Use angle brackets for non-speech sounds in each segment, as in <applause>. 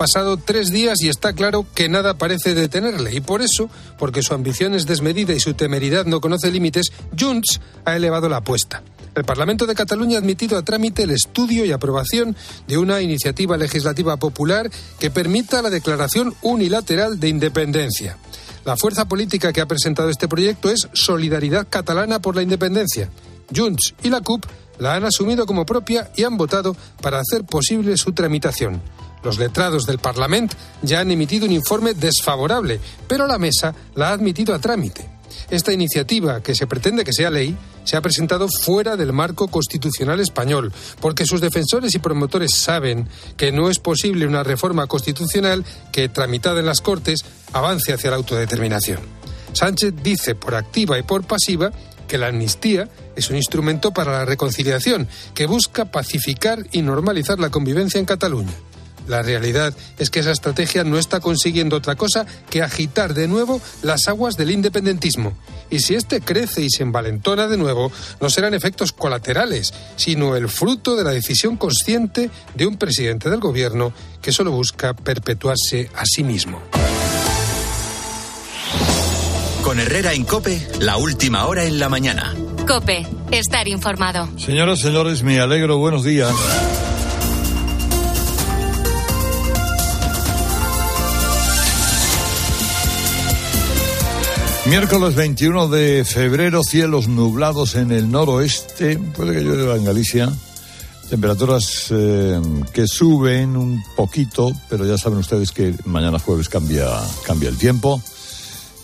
pasado tres días y está claro que nada parece detenerle. Y por eso, porque su ambición es desmedida y su temeridad no conoce límites, Junts ha elevado la apuesta. El Parlamento de Cataluña ha admitido a trámite el estudio y aprobación de una iniciativa legislativa popular que permita la declaración unilateral de independencia. La fuerza política que ha presentado este proyecto es Solidaridad Catalana por la Independencia. Junts y la CUP la han asumido como propia y han votado para hacer posible su tramitación. Los letrados del Parlamento ya han emitido un informe desfavorable, pero la mesa la ha admitido a trámite. Esta iniciativa, que se pretende que sea ley, se ha presentado fuera del marco constitucional español, porque sus defensores y promotores saben que no es posible una reforma constitucional que, tramitada en las Cortes, avance hacia la autodeterminación. Sánchez dice por activa y por pasiva que la amnistía es un instrumento para la reconciliación, que busca pacificar y normalizar la convivencia en Cataluña. La realidad es que esa estrategia no está consiguiendo otra cosa que agitar de nuevo las aguas del independentismo. Y si este crece y se envalentona de nuevo, no serán efectos colaterales, sino el fruto de la decisión consciente de un presidente del gobierno que solo busca perpetuarse a sí mismo. Con Herrera en Cope, la última hora en la mañana. Cope, estar informado. Señoras, señores, me alegro, buenos días. Miércoles 21 de febrero, cielos nublados en el noroeste, puede que llueva en Galicia, temperaturas eh, que suben un poquito, pero ya saben ustedes que mañana jueves cambia, cambia el tiempo.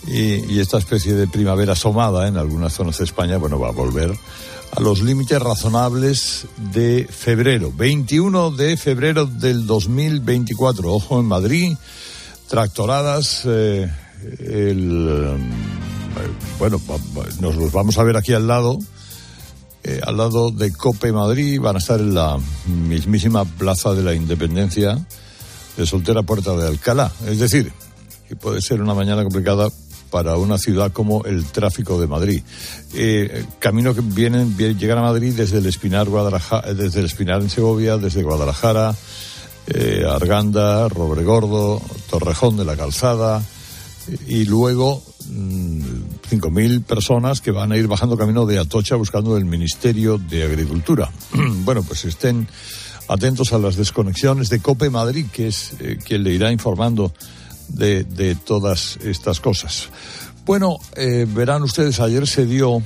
Y, esta especie de primavera asomada en algunas zonas de España, bueno, va a volver a los límites razonables de febrero, 21 de febrero del 2024, ojo en Madrid, tractoradas. Eh, el, bueno, nos los vamos a ver aquí al lado, eh, al lado de Cope Madrid, van a estar en la mismísima Plaza de la Independencia de Soltera Puerta de Alcalá. Es decir, que puede ser una mañana complicada para una ciudad como el tráfico de Madrid. Eh, camino que vienen, llegan a Madrid desde el Espinar, Guadalajara, desde el Espinar en Segovia, desde Guadalajara, eh, Arganda, Robregordo, Torrejón de la Calzada, y luego mm, cinco mil personas que van a ir bajando camino de Atocha buscando el Ministerio de Agricultura. <clears throat> bueno, pues estén atentos a las desconexiones de Cope Madrid, que es eh, quien le irá informando de, de todas estas cosas. Bueno, eh, verán ustedes, ayer se dio,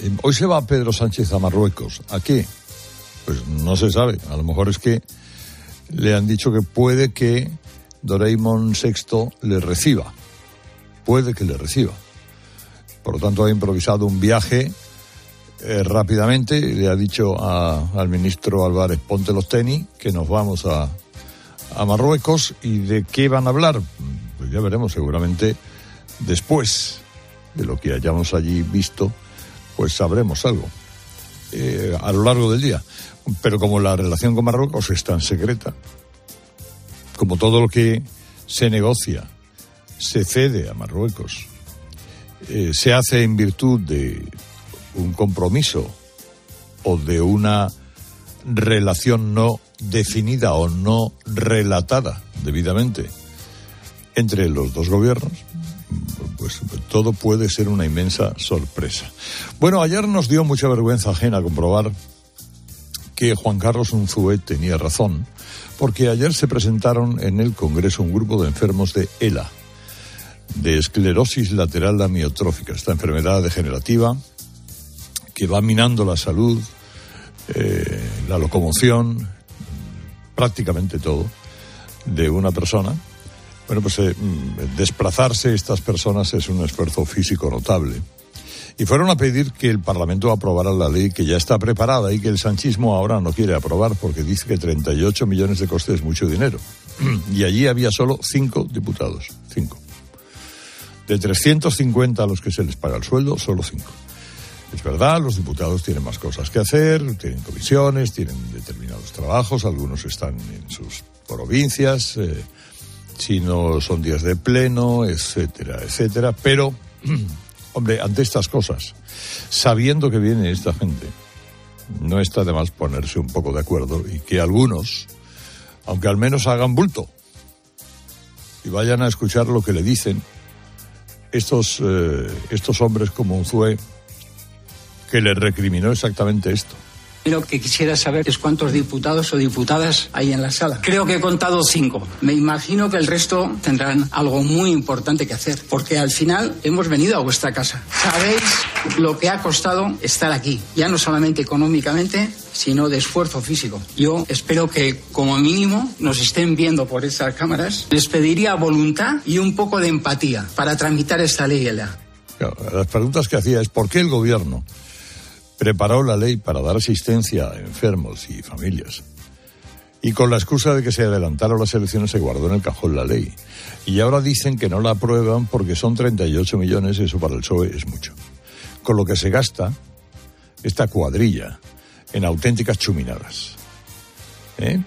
eh, hoy se va Pedro Sánchez a Marruecos. ¿A qué? Pues no se sabe. A lo mejor es que le han dicho que puede que Doraemon VI le reciba. Puede que le reciba. Por lo tanto, ha improvisado un viaje eh, rápidamente. Le ha dicho al ministro Álvarez, ponte los tenis, que nos vamos a, a Marruecos. ¿Y de qué van a hablar? Pues ya veremos, seguramente después de lo que hayamos allí visto, pues sabremos algo eh, a lo largo del día. Pero como la relación con Marruecos es tan secreta, como todo lo que se negocia, se cede a Marruecos, eh, se hace en virtud de un compromiso o de una relación no definida o no relatada debidamente entre los dos gobiernos, pues todo puede ser una inmensa sorpresa. Bueno, ayer nos dio mucha vergüenza ajena comprobar que Juan Carlos Unzué tenía razón porque ayer se presentaron en el Congreso un grupo de enfermos de ELA, de esclerosis lateral amiotrófica, esta enfermedad degenerativa que va minando la salud, eh, la locomoción, prácticamente todo, de una persona. Bueno, pues eh, mm, desplazarse estas personas es un esfuerzo físico notable y fueron a pedir que el Parlamento aprobara la ley que ya está preparada y que el sanchismo ahora no quiere aprobar porque dice que 38 millones de costes es mucho dinero. <clears throat> Y allí había solo cinco diputados, cinco. De 350 a los que se les paga el sueldo, solo cinco. Es verdad, los diputados tienen más cosas que hacer, tienen comisiones, tienen determinados trabajos, algunos están en sus provincias, eh, si no son días de pleno, etcétera, etcétera, pero <clears throat> Hombre, ante estas cosas, sabiendo que viene esta gente, no está de más ponerse un poco de acuerdo y que algunos aunque al menos hagan bulto y vayan a escuchar lo que le dicen estos, eh, estos hombres como Unzué, que le recriminó exactamente esto. Lo que quisiera saber es cuántos diputados o diputadas hay en la sala. Creo que he contado cinco. Me imagino que el resto tendrán algo muy importante que hacer, porque al final hemos venido a vuestra casa. Sabéis lo que ha costado estar aquí, ya no solamente económicamente, sino de esfuerzo físico. Yo espero que como mínimo nos estén viendo por estas cámaras. Les pediría voluntad y un poco de empatía para tramitar esta ley. las preguntas que hacía es ¿por qué el gobierno preparó la ley para dar asistencia a enfermos y familias. Y con la excusa de que se adelantaron las elecciones se guardó en el cajón la ley. Y ahora dicen que no la aprueban porque son 38 millones y eso para el PSOE es mucho. Con lo que se gasta esta cuadrilla en auténticas chuminadas. ¿Eh?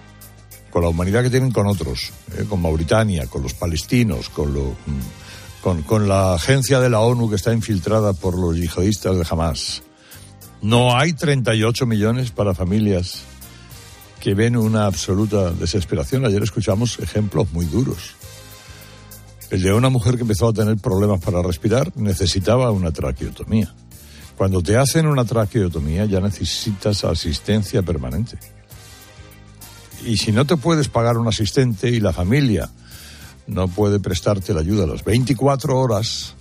Con la humanidad que tienen con otros, ¿eh? con Mauritania, con los palestinos, con, lo, mm, con, con la agencia de la ONU que está infiltrada por los yihadistas de Hamas no hay 38 millones para familias que ven una absoluta desesperación. Ayer escuchamos ejemplos muy duros. El de una mujer que empezó a tener problemas para respirar necesitaba una traqueotomía. Cuando te hacen una traqueotomía ya necesitas asistencia permanente. Y si no te puedes pagar un asistente y la familia no puede prestarte la ayuda a las 24 horas,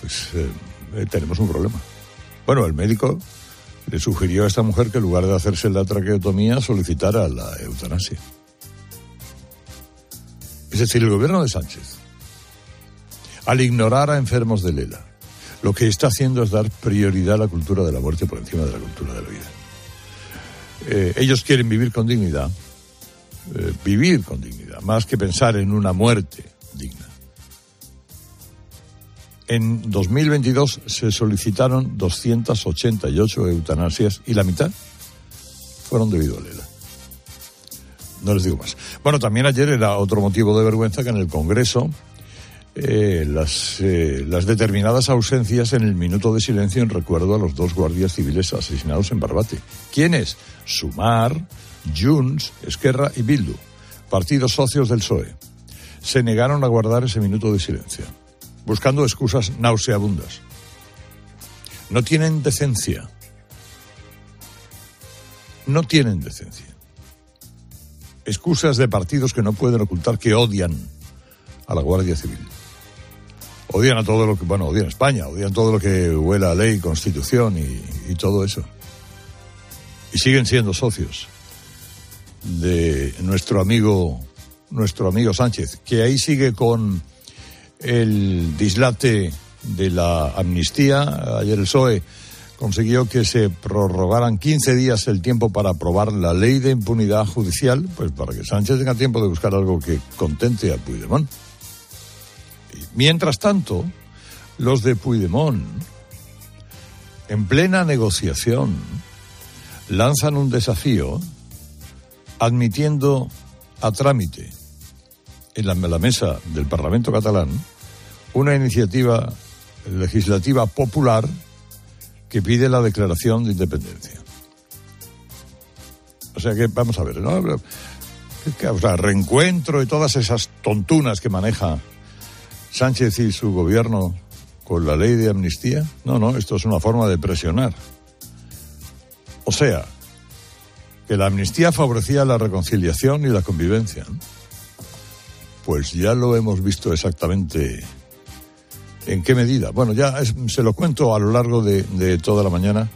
pues eh, tenemos un problema. Bueno, el médico le sugirió a esta mujer que en lugar de hacerse la traqueotomía solicitara la eutanasia. Es decir, el gobierno de Sánchez, al ignorar a enfermos de Lela, lo que está haciendo es dar prioridad a la cultura de la muerte por encima de la cultura de la vida. Eh, ellos quieren vivir con dignidad, eh, vivir con dignidad, más que pensar en una muerte digna. En 2022 se solicitaron 288 eutanasias y la mitad fueron debido a Lela. No les digo más. Bueno, también ayer era otro motivo de vergüenza que en el Congreso eh, las, eh, las determinadas ausencias en el minuto de silencio en recuerdo a los dos guardias civiles asesinados en Barbate. ¿Quiénes? Sumar, Junts, Esquerra y Bildu, partidos socios del PSOE. Se negaron a guardar ese minuto de silencio buscando excusas nauseabundas. No tienen decencia. No tienen decencia. Excusas de partidos que no pueden ocultar que odian a la Guardia Civil. Odian a todo lo que, bueno, odian a España, odian todo lo que huela a ley, constitución y, y todo eso. Y siguen siendo socios de nuestro amigo, nuestro amigo Sánchez, que ahí sigue con el dislate de la amnistía. Ayer el PSOE consiguió que se prorrogaran 15 días el tiempo para aprobar la ley de impunidad judicial, pues para que Sánchez tenga tiempo de buscar algo que contente a Puigdemont. mientras tanto, los de Puigdemont, en plena negociación, lanzan un desafío admitiendo a trámite en la, mesa del Parlamento catalán una iniciativa legislativa popular que pide la declaración de independencia. O sea que, vamos a ver, ¿no? O sea, reencuentro y todas esas tontunas que maneja Sánchez y su gobierno con la ley de amnistía. No, no, esto es una forma de presionar. O sea, que la amnistía favorecía la reconciliación y la convivencia. Pues ya lo hemos visto exactamente en qué medida. Bueno, ya se lo cuento a lo largo de, toda la mañana,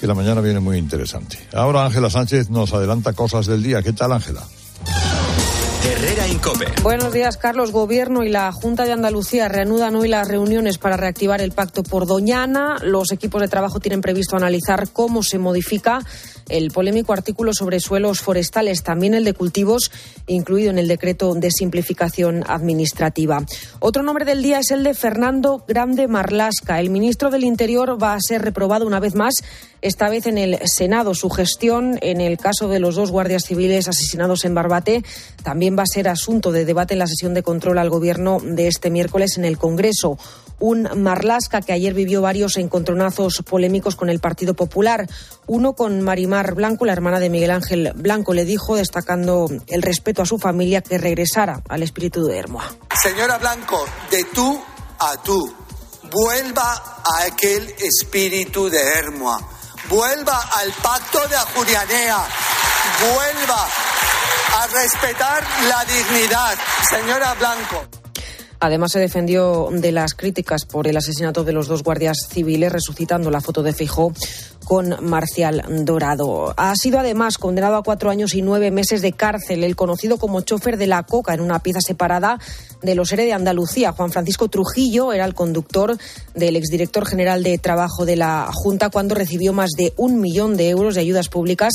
que la mañana viene muy interesante. Ahora Ángela Sánchez nos adelanta cosas del día. ¿Qué tal, Ángela? Herrera Incope. Buenos días, Carlos. Gobierno y la Junta de Andalucía reanudan hoy las reuniones para reactivar el pacto por Doñana. Los equipos de trabajo tienen previsto analizar cómo se modifica el polémico artículo sobre suelos forestales, también el de cultivos, incluido en el decreto de simplificación administrativa. Otro nombre del día es el de Fernando Grande Marlasca. El ministro del Interior va a ser reprobado una vez más, esta vez en el Senado. Su gestión en el caso de los dos guardias civiles asesinados en Barbate también va a ser asunto de debate en la sesión de control al Gobierno de este miércoles en el Congreso. un Marlasca que ayer vivió varios encontronazos polémicos con el Partido Popular. Uno con Marimar Blanco, la hermana de Miguel Ángel Blanco, le dijo, destacando el respeto a su familia, que regresara al espíritu de Hermoa. Señora Blanco, de tú a tú, vuelva a aquel espíritu de Hermoa, vuelva al pacto de Ajurianea, vuelva a respetar la dignidad. Señora Blanco. Además, se defendió de las críticas por el asesinato de los dos guardias civiles, resucitando la foto de Fijó con Marcial Dorado. Ha sido además condenado a cuatro años y nueve meses de cárcel el conocido como chofer de la coca en una pieza separada de los ERE de Andalucía. Juan Francisco Trujillo era el conductor del exdirector general de Trabajo de la Junta cuando recibió más de un millón de euros de ayudas públicas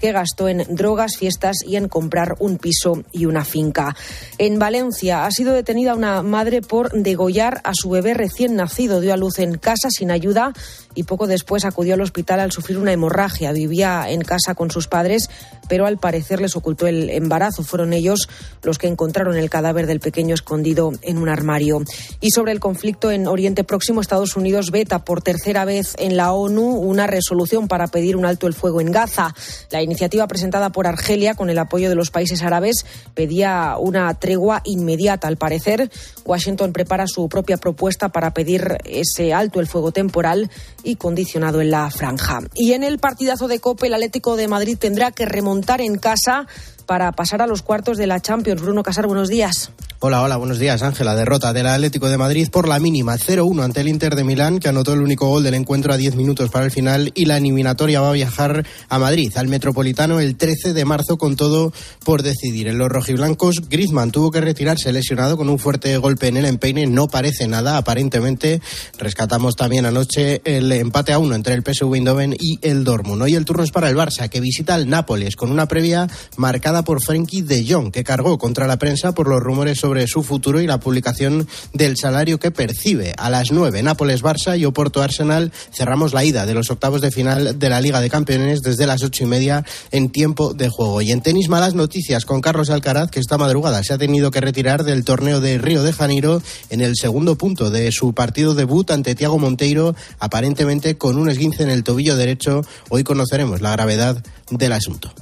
que gastó en drogas, fiestas y en comprar un piso y una finca. En Valencia ha sido detenida una madre por degollar a su bebé recién nacido. Dio a luz en casa sin ayuda y poco después acudió al hospital al sufrir una hemorragia. Vivía en casa con sus padres, pero al parecer les ocultó el embarazo. Fueron ellos los que encontraron el cadáver del pequeño escondido en un armario. Y sobre el conflicto en Oriente Próximo, Estados Unidos veta por tercera vez en la ONU una resolución para pedir un alto el fuego en Gaza. La iniciativa presentada por Argelia con el apoyo de los países árabes pedía una tregua inmediata. Al parecer, Washington prepara su propia propuesta para pedir ese alto el fuego temporal y condicionado en la franja. Y en el partidazo de Copa, el Atlético de Madrid tendrá que remontar en casa para pasar a los cuartos de la Champions. Bruno Casar, buenos días. Hola, hola, buenos días, Ángela. Derrota del Atlético de Madrid por la mínima 0-1 ante el Inter de Milán, que anotó el único gol del encuentro a 10 minutos para el final y la eliminatoria va a viajar a Madrid, al Metropolitano, el 13 de marzo con todo por decidir. En los rojiblancos, Griezmann tuvo que retirarse lesionado con un fuerte golpe en el empeine. No parece nada, aparentemente. Rescatamos también anoche el empate a uno entre el PSV Eindhoven y el Dortmund. Hoy el turno es para el Barça, que visita al Nápoles con una previa marcada por Frenkie de Jong, que cargó contra la prensa por los rumores sobre su futuro y la publicación del salario que percibe. A las 9, Nápoles-Barça y Oporto-Arsenal cerramos la ida de los octavos de final de la Liga de Campeones desde las ocho y media en tiempo de juego. Y en tenis, malas noticias con Carlos Alcaraz, que esta madrugada se ha tenido que retirar del torneo de Río de Janeiro en el segundo punto de su partido debut ante Tiago Monteiro, aparentemente con un esguince en el tobillo derecho. Hoy conoceremos la gravedad del asunto.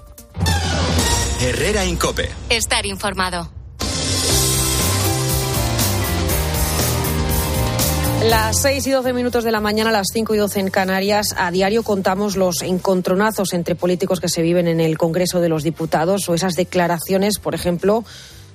Herrera Incope. Estar informado. Las 6 y 12 minutos de la mañana, las 5 y 12 en Canarias, a diario contamos los encontronazos entre políticos que se viven en el Congreso de los Diputados o esas declaraciones, por ejemplo,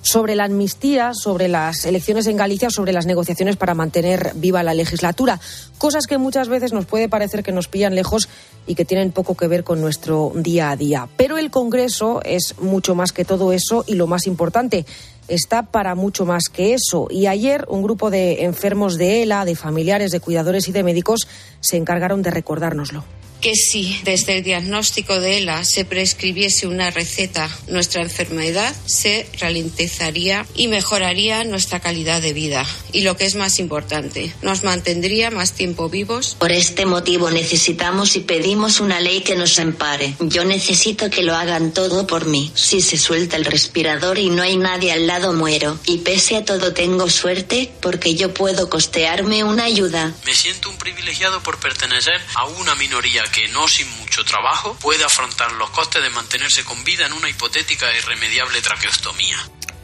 sobre la amnistía, sobre las elecciones en Galicia, sobre las negociaciones para mantener viva la legislatura. Cosas que muchas veces nos puede parecer que nos pillan lejos y que tienen poco que ver con nuestro día a día. Pero el Congreso es mucho más que todo eso y lo más importante, está para mucho más que eso. Y ayer un grupo de enfermos de ELA, de familiares, de cuidadores y de médicos se encargaron de recordárnoslo que si desde el diagnóstico de ELA se prescribiese una receta, nuestra enfermedad se ralentizaría y mejoraría nuestra calidad de vida. Y lo que es más importante, nos mantendría más tiempo vivos. Por este motivo necesitamos y pedimos una ley que nos empare. Yo necesito que lo hagan todo por mí. Si se suelta el respirador y no hay nadie al lado, muero. Y pese a todo tengo suerte porque yo puedo costearme una ayuda. Me siento un privilegiado por pertenecer a una minoría que no sin mucho trabajo puede afrontar los costes de mantenerse con vida en una hipotética e irremediable traqueostomía.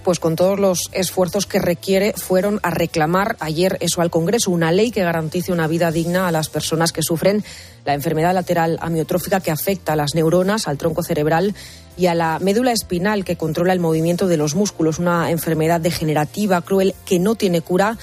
Pues con todos los esfuerzos que requiere, fueron a reclamar ayer eso al Congreso, una ley que garantice una vida digna a las personas que sufren la enfermedad lateral amiotrófica que afecta a las neuronas, al tronco cerebral y a la médula espinal que controla el movimiento de los músculos, una enfermedad degenerativa, cruel, que no tiene cura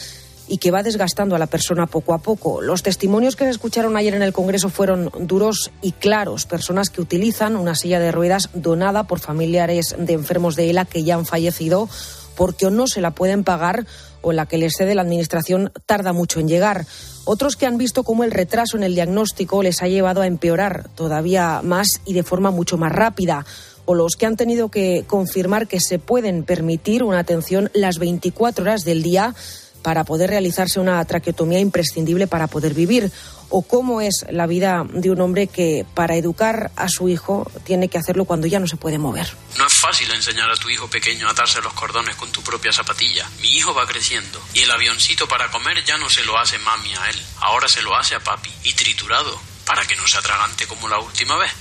y que va desgastando a la persona poco a poco. Los testimonios que se escucharon ayer en el Congreso fueron duros y claros. Personas que utilizan una silla de ruedas donada por familiares de enfermos de ELA que ya han fallecido porque o no se la pueden pagar o la que les cede la Administración tarda mucho en llegar. Otros que han visto cómo el retraso en el diagnóstico les ha llevado a empeorar todavía más y de forma mucho más rápida o los que han tenido que confirmar que se pueden permitir una atención las 24 horas del día para poder realizarse una traqueotomía imprescindible para poder vivir, o cómo es la vida de un hombre que para educar a su hijo tiene que hacerlo cuando ya no se puede mover. No es fácil enseñar a tu hijo pequeño a atarse los cordones con tu propia zapatilla. Mi hijo va creciendo y el avioncito para comer ya no se lo hace mami a él, ahora se lo hace a papi y triturado para que no se atragante como la última vez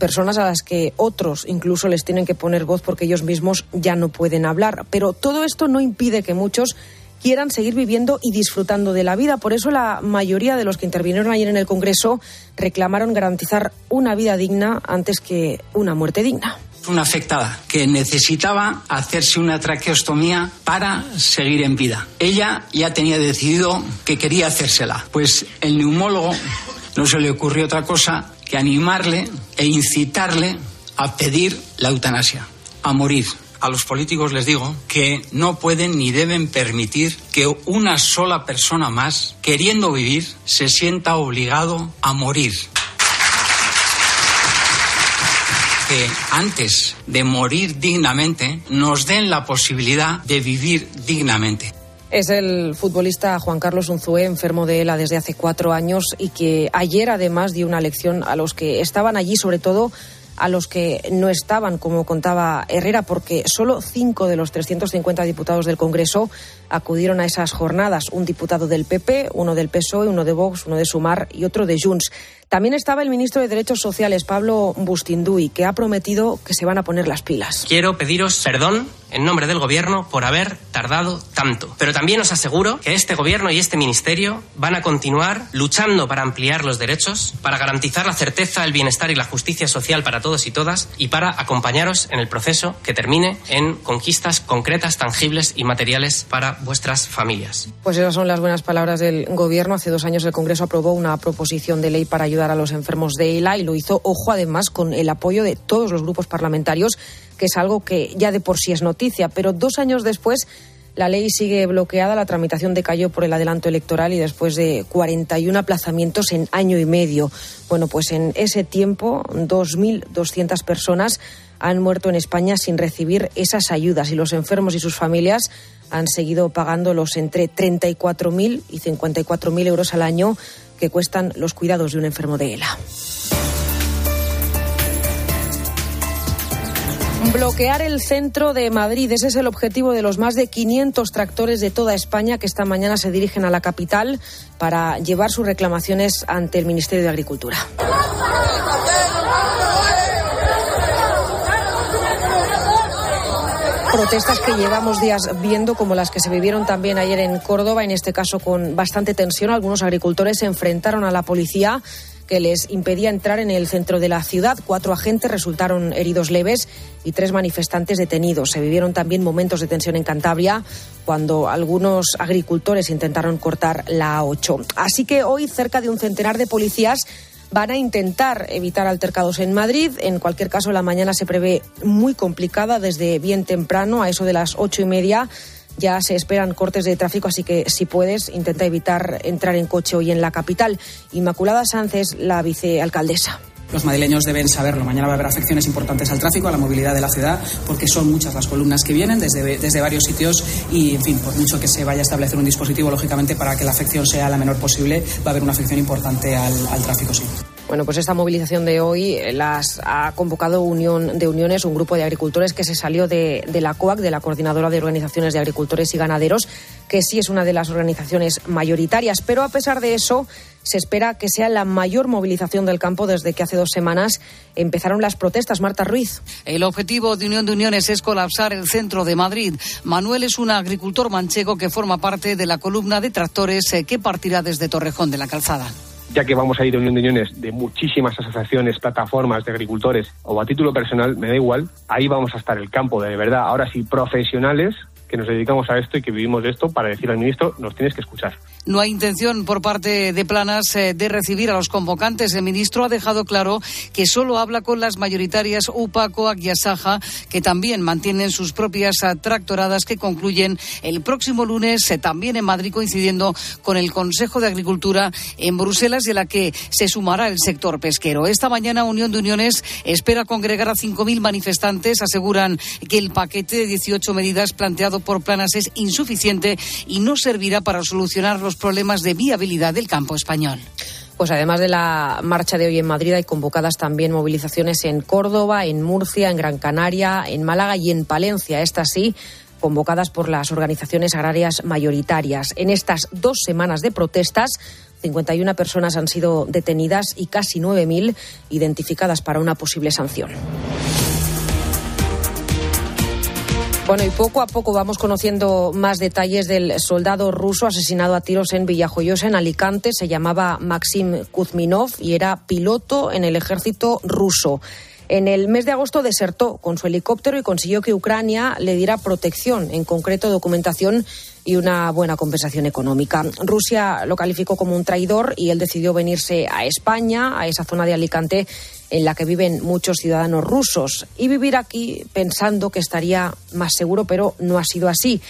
personas a las que otros incluso les tienen que poner voz porque ellos mismos ya no pueden hablar. Pero todo esto no impide que muchos quieran seguir viviendo y disfrutando de la vida. Por eso la mayoría de los que intervinieron ayer en el Congreso reclamaron garantizar una vida digna antes que una muerte digna. Una afectada que necesitaba hacerse una traqueostomía para seguir en vida. Ella ya tenía decidido que quería hacérsela. Pues el neumólogo no se le ocurrió otra cosa que animarle e incitarle a pedir la eutanasia, a morir a los políticos les digo que no pueden ni deben permitir que una sola persona más, queriendo vivir, se sienta obligado a morir. Que antes de morir dignamente nos den la posibilidad de vivir dignamente. Es el futbolista Juan Carlos Unzué, enfermo de ELA desde hace cuatro años y que ayer además dio una lección a los que estaban allí, sobre todo a los que no estaban, como contaba Herrera, porque solo cinco de los 350 diputados del Congreso acudieron a esas jornadas. Un diputado del PP, uno del PSOE, uno de Vox, uno de Sumar y otro de Junts. También estaba el ministro de Derechos Sociales, Pablo Bustinduy, que ha prometido que se van a poner las pilas. Quiero pediros perdón en nombre del Gobierno por haber tardado tanto. Pero también os aseguro que este Gobierno y este Ministerio van a continuar luchando para ampliar los derechos, para garantizar la certeza, el bienestar y la justicia social para todos y todas y para acompañaros en el proceso que termine en conquistas concretas, tangibles y materiales para vuestras familias. Pues esas son las buenas palabras del Gobierno. Hace dos años el Congreso aprobó una proposición de ley para ayudar a los enfermos de ELA y lo hizo, ojo, además, con el apoyo de todos los grupos parlamentarios, que es algo que ya de por sí es noticia. Pero dos años después la ley sigue bloqueada, la tramitación decayó por el adelanto electoral y después de 41 aplazamientos en año y medio. Bueno, pues en ese tiempo, 2.200 personas han muerto en España sin recibir esas ayudas y los enfermos y sus familias han seguido pagando los entre 34.000 y 54.000 euros al año que cuestan los cuidados de un enfermo de ELA. Bloquear el centro de Madrid. Ese es el objetivo de los más de 500 tractores de toda España que esta mañana se dirigen a la capital para llevar sus reclamaciones ante el Ministerio de Agricultura. Protestas que llevamos días viendo, como las que se vivieron también ayer en Córdoba, en este caso con bastante tensión. Algunos agricultores se enfrentaron a la policía que les impedía entrar en el centro de la ciudad. Cuatro agentes resultaron heridos leves y tres manifestantes detenidos. Se vivieron también momentos de tensión en Cantabria cuando algunos agricultores intentaron cortar la A8. Así que hoy cerca de un centenar de policías van a intentar evitar altercados en Madrid. En cualquier caso, la mañana se prevé muy complicada desde bien temprano, a eso de las ocho y media. Ya se esperan cortes de tráfico, así que si puedes, intenta evitar entrar en coche hoy en la capital. Inmaculada Sánchez, la vicealcaldesa. Los madrileños deben saberlo. Mañana va a haber afecciones importantes al tráfico, a la movilidad de la ciudad, porque son muchas las columnas que vienen desde, desde varios sitios y, en fin, por mucho que se vaya a establecer un dispositivo, lógicamente, para que la afección sea la menor posible, va a haber una afección importante al, al tráfico, sí. Bueno, pues esta movilización de hoy eh, las ha convocado Unión de Uniones, un grupo de agricultores que se salió de, de, la COAC, de la Coordinadora de Organizaciones de Agricultores y Ganaderos, que sí es una de las organizaciones mayoritarias. Pero a pesar de eso, se espera que sea la mayor movilización del campo desde que hace dos semanas empezaron las protestas. Marta Ruiz. El objetivo de Unión de Uniones es colapsar el centro de Madrid. Manuel es un agricultor manchego que forma parte de la columna de tractores eh, que partirá desde Torrejón de la Calzada ya que vamos a ir a Unión de Uniones de muchísimas asociaciones, plataformas de agricultores o a título personal, me da igual, ahí vamos a estar el campo de verdad. Ahora sí, profesionales que nos dedicamos a esto y que vivimos de esto para decir al ministro, nos tienes que escuchar. No hay intención por parte de Planas eh, de recibir a los convocantes. El ministro ha dejado claro que solo habla con las mayoritarias UPA, COAC y Asaja, que también mantienen sus propias tractoradas que concluyen el próximo lunes, eh, también en Madrid, coincidiendo con el Consejo de Agricultura en Bruselas, de la que se sumará el sector pesquero. Esta mañana Unión de Uniones espera congregar a 5.000 manifestantes. Aseguran que el paquete de 18 medidas planteado por Planas es insuficiente y no servirá para solucionar los problemas de viabilidad del campo español. Pues además de la marcha de hoy en Madrid, hay convocadas también movilizaciones en Córdoba, en Murcia, en Gran Canaria, en Málaga y en Palencia. Estas sí, convocadas por las organizaciones agrarias mayoritarias. En estas dos semanas de protestas, 51 personas han sido detenidas y casi 9.000 identificadas para una posible sanción. Bueno, y poco a poco vamos conociendo más detalles del soldado ruso asesinado a tiros en Villajoyosa, en Alicante. Se llamaba Maxim Kuzminov y era piloto en el ejército ruso. En el mes de agosto desertó con su helicóptero y consiguió que Ucrania le diera protección, en concreto documentación y una buena compensación económica. Rusia lo calificó como un traidor y él decidió venirse a España, a esa zona de Alicante en la que viven muchos ciudadanos rusos, y vivir aquí pensando que estaría más seguro, pero no ha sido así.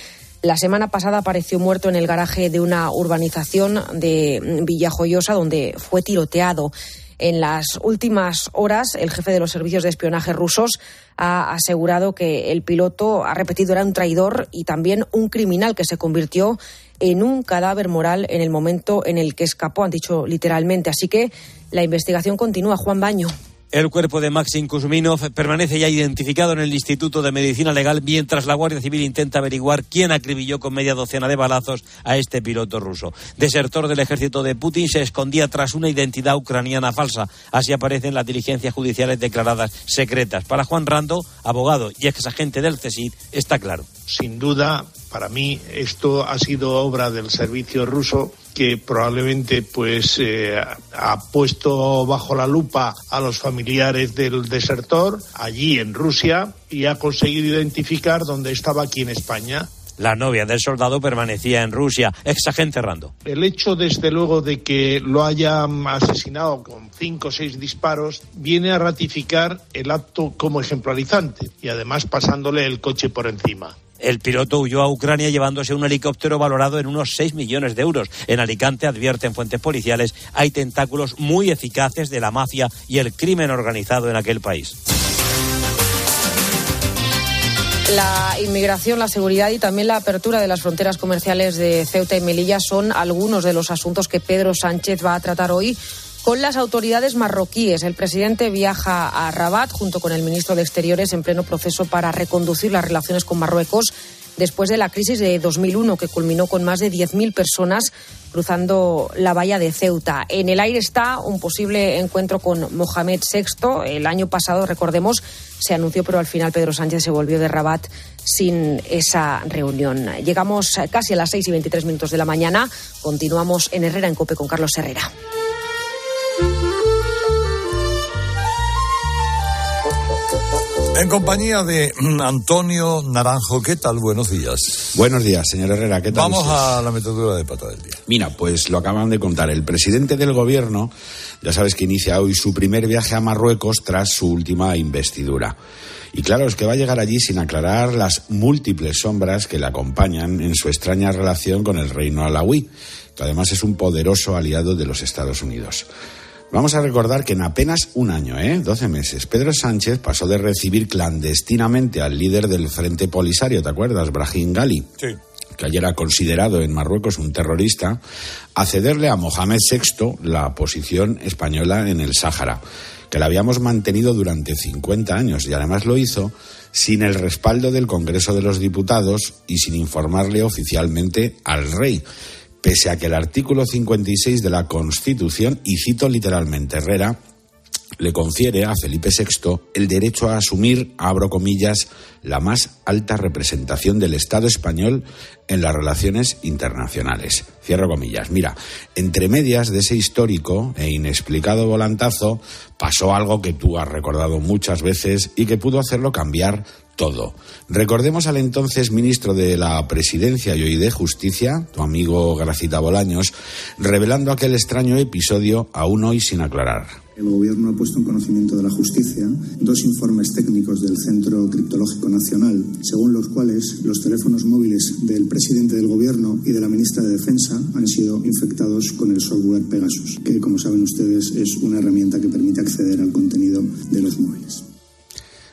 La semana pasada apareció muerto en el garaje de una urbanización de Villajoyosa, donde fue tiroteado. En las últimas horas, el jefe de los servicios de espionaje rusos ha asegurado que el piloto ha repetido era un traidor y también un criminal que se convirtió en un cadáver moral en el momento en el que escapó, han dicho literalmente. Así que la investigación continúa. Juan Baño. El cuerpo de Maxim Kuzminov permanece ya identificado en el Instituto de Medicina Legal mientras la Guardia Civil intenta averiguar quién acribilló con media docena de balazos a este piloto ruso. Desertor del ejército de Putin se escondía tras una identidad ucraniana falsa. Así aparecen las diligencias judiciales declaradas secretas. Para Juan Rando, abogado y ex agente del CSID, está claro. Sin duda, para mí esto ha sido obra del servicio ruso que probablemente pues eh, ha puesto bajo la lupa a los familiares del desertor allí en Rusia y ha conseguido identificar dónde estaba aquí en España. La novia del soldado permanecía en Rusia, ex agente Rando. El hecho, desde luego, de que lo hayan asesinado con cinco o seis disparos viene a ratificar el acto como ejemplarizante y además pasándole el coche por encima. El piloto huyó a Ucrania llevándose un helicóptero valorado en unos 6 millones de euros. En Alicante, advierten fuentes policiales, hay tentáculos muy eficaces de la mafia y el crimen organizado en aquel país. La inmigración, la seguridad y también la apertura de las fronteras comerciales de Ceuta y Melilla son algunos de los asuntos que Pedro Sánchez va a tratar hoy con las autoridades marroquíes. El presidente viaja a Rabat junto con el ministro de Exteriores en pleno proceso para reconducir las relaciones con Marruecos después de la crisis de 2001 que culminó con más de 10.000 personas cruzando la valla de Ceuta. En el aire está un posible encuentro con Mohamed VI. El año pasado, recordemos, se anunció, pero al final Pedro Sánchez se volvió de Rabat sin esa reunión. Llegamos casi a las 6 y 23 minutos de la mañana. Continuamos en Herrera en Cope con Carlos Herrera. En compañía de <clears throat> Antonio Naranjo, ¿qué tal? Buenos días. Buenos días, señor Herrera, ¿qué tal? Vamos a la metedura de pata del día. Mira, pues lo acaban de contar. El presidente del gobierno, ya sabes que inicia hoy su primer viaje a Marruecos tras su última investidura. Y claro, es que va a llegar allí sin aclarar las múltiples sombras que le acompañan en su extraña relación con el reino alawí, que además es un poderoso aliado de los Estados Unidos. Vamos a recordar que en apenas un año, ¿eh? 12 meses, Pedro Sánchez pasó de recibir clandestinamente al líder del Frente Polisario, ¿te acuerdas? Brahim Gali. Sí. que ayer era considerado en Marruecos un terrorista, a cederle a Mohamed VI la posición española en el Sáhara, que la habíamos mantenido durante 50 años y además lo hizo sin el respaldo del Congreso de los Diputados y sin informarle oficialmente al rey pese a que el artículo 56 de la Constitución, y cito literalmente Herrera, le confiere a Felipe VI el derecho a asumir, abro comillas, la más alta representación del Estado español en las relaciones internacionales. Cierro comillas. Mira, entre medias de ese histórico e inexplicado volantazo pasó algo que tú has recordado muchas veces y que pudo hacerlo cambiar todo. Recordemos al entonces ministro de la Presidencia y hoy de Justicia, tu amigo Gracita Bolaños, revelando aquel extraño episodio aún hoy sin aclarar. El Gobierno ha puesto en conocimiento de la justicia dos informes técnicos del Centro Criptológico Nacional, según los cuales los teléfonos móviles del presidente del Gobierno y de la ministra de Defensa han sido infectados con el software Pegasus, que, como saben ustedes, es una herramienta que permite acceder al contenido de los móviles.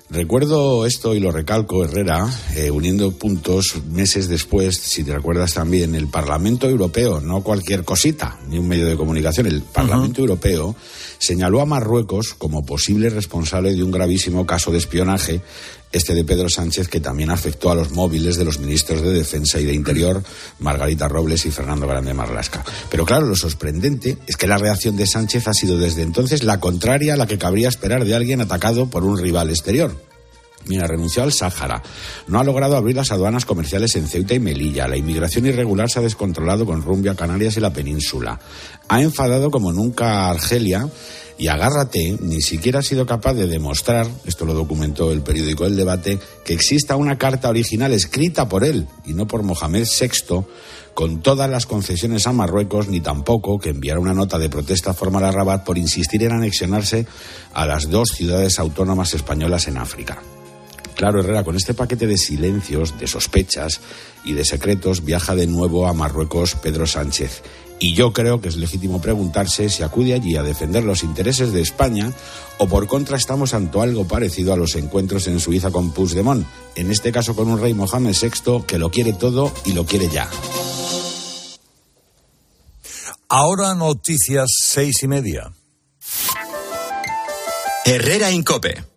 Recuerdo esto y lo recalco, Herrera, eh, uniendo puntos meses después, si te recuerdas también, el Parlamento Europeo, no cualquier cosita, ni un medio de comunicación, el Parlamento Europeo señaló a Marruecos como posible responsable de un gravísimo caso de espionaje, este de Pedro Sánchez, que también afectó a los móviles de los ministros de Defensa y de Interior, Margarita Robles y Fernando Grande Marlasca. Pero claro, lo sorprendente es que la reacción de Sánchez ha sido desde entonces la contraria a la que cabría esperar de alguien atacado por un rival exterior. Mira, renunció al Sáhara. No ha logrado abrir las aduanas comerciales en Ceuta y Melilla. La inmigración irregular se ha descontrolado con rumbo a Canarias y la península. Ha enfadado como nunca a Argelia y agárrate, ni siquiera ha sido capaz de demostrar, esto lo documentó el periódico El Debate, que exista una carta original escrita por él y no por Mohamed VI con todas las concesiones a Marruecos, ni tampoco que enviara una nota de protesta formal a Rabat por insistir en anexionarse a las dos ciudades autónomas españolas en África. Claro, Herrera, con este paquete de silencios, de sospechas y de secretos viaja de nuevo a Marruecos Pedro Sánchez. Y yo creo que es legítimo preguntarse si acude allí a defender los intereses de España o por contra estamos ante algo parecido a los encuentros en Suiza con Puigdemont, en este caso con un rey Mohamed VI que lo quiere todo y lo quiere ya. Ahora noticias seis y media. Herrera Incope.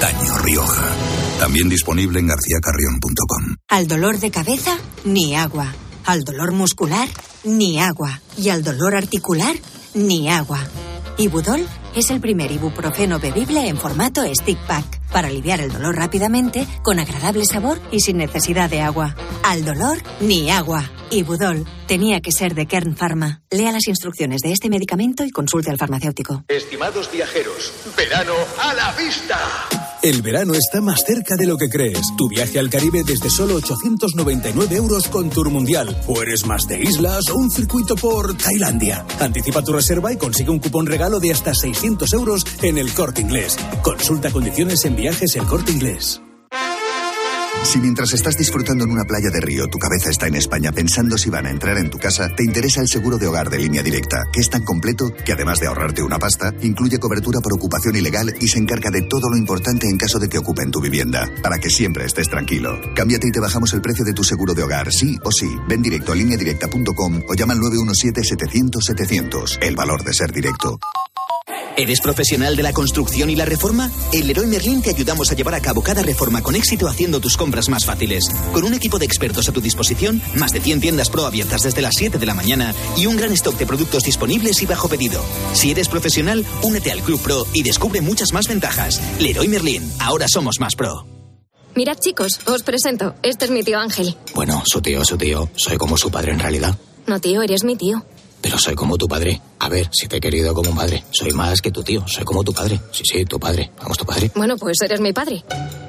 Antaño Rioja. También disponible en garcíacarrión.com. Al dolor de cabeza, ni agua. Al dolor muscular, ni agua. Y al dolor articular, ni agua. Ibudol es el primer ibuprofeno bebible en formato stick pack para aliviar el dolor rápidamente, con agradable sabor y sin necesidad de agua. Al dolor, ni agua. Ibudol tenía que ser de Kern Pharma. Lea las instrucciones de este medicamento y consulte al farmacéutico. Estimados viajeros, verano a la vista. El verano está más cerca de lo que crees. Tu viaje al Caribe desde solo 899 euros con Tour Mundial. O eres más de islas o un circuito por Tailandia. Anticipa tu reserva y consigue un cupón regalo de hasta 600 euros en el corte inglés. Consulta condiciones en viajes el corte inglés. Si mientras estás disfrutando en una playa de río tu cabeza está en España pensando si van a entrar en tu casa, te interesa el seguro de hogar de línea directa, que es tan completo que además de ahorrarte una pasta, incluye cobertura por ocupación ilegal y se encarga de todo lo importante en caso de que ocupen tu vivienda, para que siempre estés tranquilo. Cámbiate y te bajamos el precio de tu seguro de hogar, sí o sí. Ven directo a lineadirecta.com o llama al 917-700-700. El valor de ser directo. ¿Eres profesional de la construcción y la reforma? En Leroy Merlin te ayudamos a llevar a cabo cada reforma con éxito haciendo tus compras más fáciles. Con un equipo de expertos a tu disposición, más de 100 tiendas pro abiertas desde las 7 de la mañana y un gran stock de productos disponibles y bajo pedido. Si eres profesional, únete al Club Pro y descubre muchas más ventajas. Leroy Merlin, ahora somos más pro. Mirad chicos, os presento. Este es mi tío Ángel. Bueno, su tío, su tío. Soy como su padre en realidad. No, tío, eres mi tío. Pero soy como tu padre. A ver, si te he querido como un padre. Soy más que tu tío. Soy como tu padre. Sí, sí, tu padre. Vamos, tu padre. Bueno, pues eres mi padre.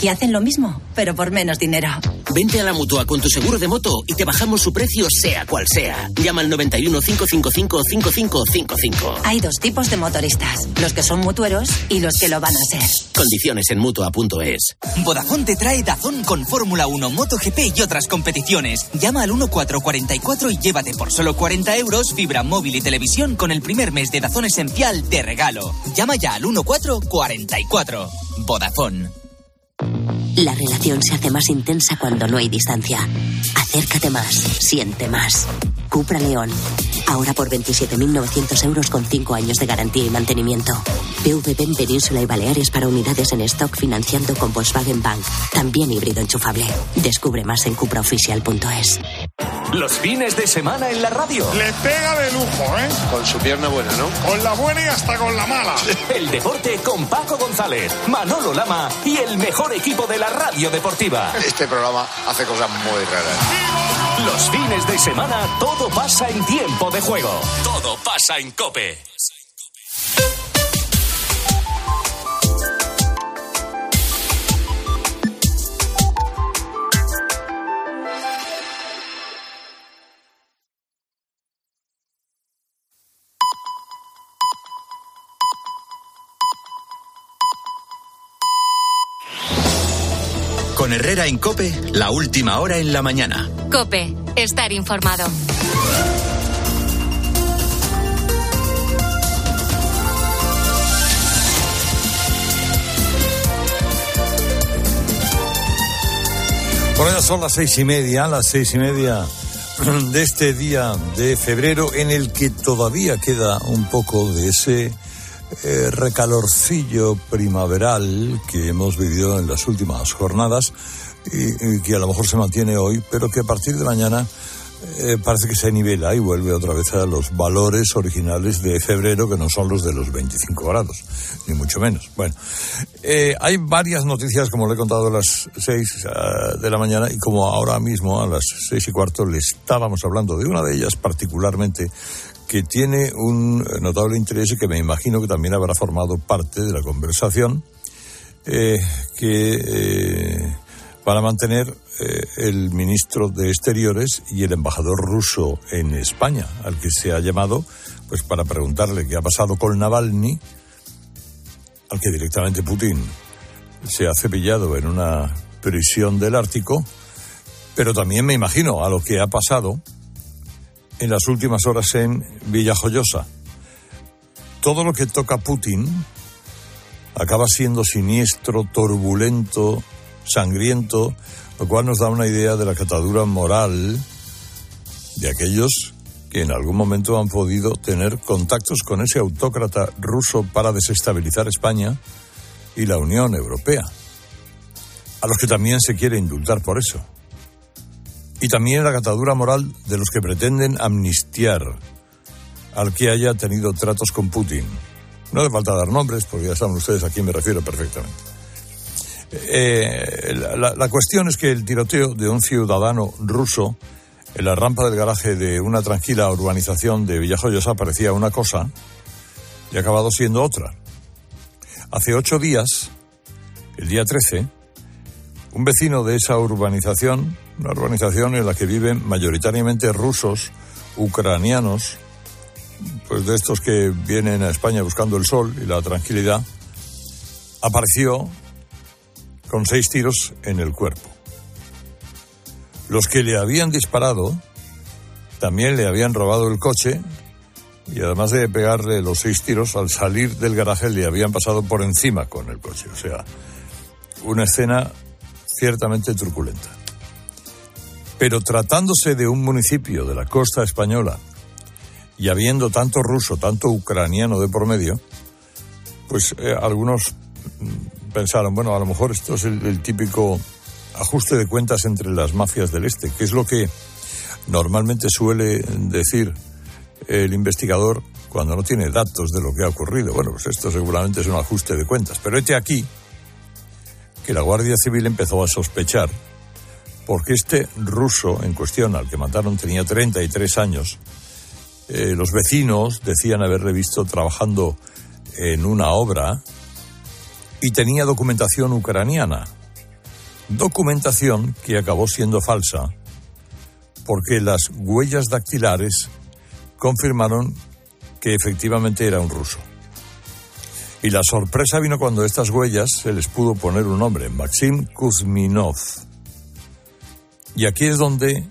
que hacen lo mismo, pero por menos dinero. Vente a la mutua con tu seguro de moto y te bajamos su precio, sea cual sea. Llama al 91 555 5555. Hay dos tipos de motoristas: los que son mutueros y los que lo van a ser. Condiciones en mutua.es. Vodafone te trae Dazón con Fórmula 1, MotoGP y otras competiciones. Llama al 1444 y llévate por solo 40 euros fibra móvil y televisión con el primer mes de Dazón Esencial de regalo. Llama ya al 1444. Vodafone. La relación se hace más intensa cuando no hay distancia. Acércate más, siente más. Cupra León. Ahora por 27.900 euros con 5 años de garantía y mantenimiento. PVP en Península y Baleares para unidades en stock financiando con Volkswagen Bank. También híbrido enchufable. Descubre más en cupraoficial.es. Los fines de semana en la radio. Le pega de lujo, ¿eh? Con su pierna buena, ¿no? Con la buena y hasta con la mala. <laughs> El deporte con Paco González, Manolo Lama y el mejor equipo de la radio deportiva. Este programa hace cosas muy raras. Los fines de semana todo pasa en tiempo de juego. Todo pasa en Cope. Con Herrera en Cope, la última hora en la mañana. Cope, estar informado. Bueno, ya son las seis y media, las seis y media <clears throat> de este día de febrero en el que todavía queda un poco de ese eh, recalorcillo primaveral que hemos vivido en las últimas jornadas y, que a lo mejor se mantiene hoy, pero que a partir de mañana eh, parece que se nivela y vuelve otra vez a los valores originales de febrero, que no son los de los 25 grados, ni mucho menos. Bueno, eh, hay varias noticias, como le he contado a las 6 uh, de la mañana, y como ahora mismo, a las seis y cuarto, le estábamos hablando de una de ellas particularmente, que tiene un notable interés y que me imagino que también habrá formado parte de la conversación, eh, que eh, para mantener eh, el ministro de Exteriores y el embajador ruso en España, al que se ha llamado pues para preguntarle qué ha pasado con Navalny, al que directamente Putin se ha cepillado en una prisión del Ártico, pero también me imagino a lo que ha pasado en las últimas horas en Villajoyosa. Todo lo que toca Putin acaba siendo siniestro, turbulento, sangriento, lo cual nos da una idea de la catadura moral de aquellos que en algún momento han podido tener contactos con ese autócrata ruso para desestabilizar España y la Unión Europea, a los que también se quiere indultar por eso. Y también la catadura moral de los que pretenden amnistiar al que haya tenido tratos con Putin. No hace falta dar nombres, porque ya saben ustedes a quién me refiero perfectamente. Eh, la, la, cuestión es que el tiroteo de un ciudadano ruso en la rampa del garaje de una tranquila urbanización de Villajoyosa parecía una cosa y ha acabado siendo otra. Hace ocho días, el día 13, un vecino de esa urbanización, una urbanización en la que viven mayoritariamente rusos, ucranianos, pues de estos que vienen a España buscando el sol y la tranquilidad, apareció con seis tiros en el cuerpo. Los que le habían disparado también le habían robado el coche y además de pegarle los seis tiros, al salir del garaje le habían pasado por encima con el coche. O sea, una escena ciertamente truculenta. Pero tratándose de un municipio de la costa española y habiendo tanto ruso, tanto ucraniano de por medio, pues eh, algunos pensaron, bueno, a lo mejor esto es el, típico ajuste de cuentas entre las mafias del Este, que es lo que normalmente suele decir el investigador cuando no tiene datos de lo que ha ocurrido. Bueno, pues esto seguramente es un ajuste de cuentas. Pero este aquí que la Guardia Civil empezó a sospechar porque este ruso en cuestión al que mataron tenía 33 años. Eh, los vecinos decían haberle visto trabajando en una obra y tenía documentación ucraniana. Documentación que acabó siendo falsa porque las huellas dactilares confirmaron que efectivamente era un ruso. Y la sorpresa vino cuando estas huellas se les pudo poner un nombre, Maxim Kuzminov. Y aquí es donde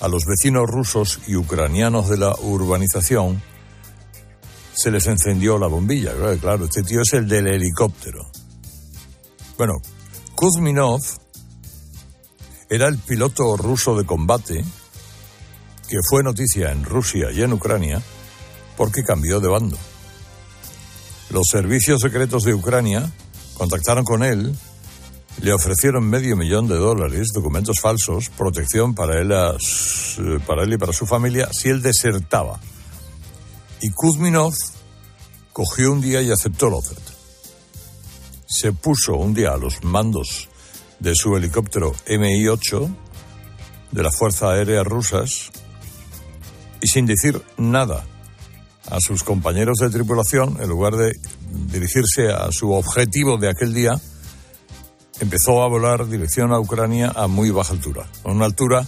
a los vecinos rusos y ucranianos de la urbanización se les encendió la bombilla. Claro, este tío es el del helicóptero. Bueno, Kuzminov era el piloto ruso de combate que fue noticia en Rusia y en Ucrania porque cambió de bando. Los servicios secretos de Ucrania contactaron con él le ofrecieron medio millón de dólares, documentos falsos, protección para él, para él y para su familia si él desertaba. Y Kuzminov cogió un día y aceptó la oferta. Se puso un día a los mandos de su helicóptero Mi-8 de la Fuerza Aérea Rusas y sin decir nada a sus compañeros de tripulación, en lugar de dirigirse a su objetivo de aquel día, empezó a volar dirección a Ucrania a muy baja altura, a una altura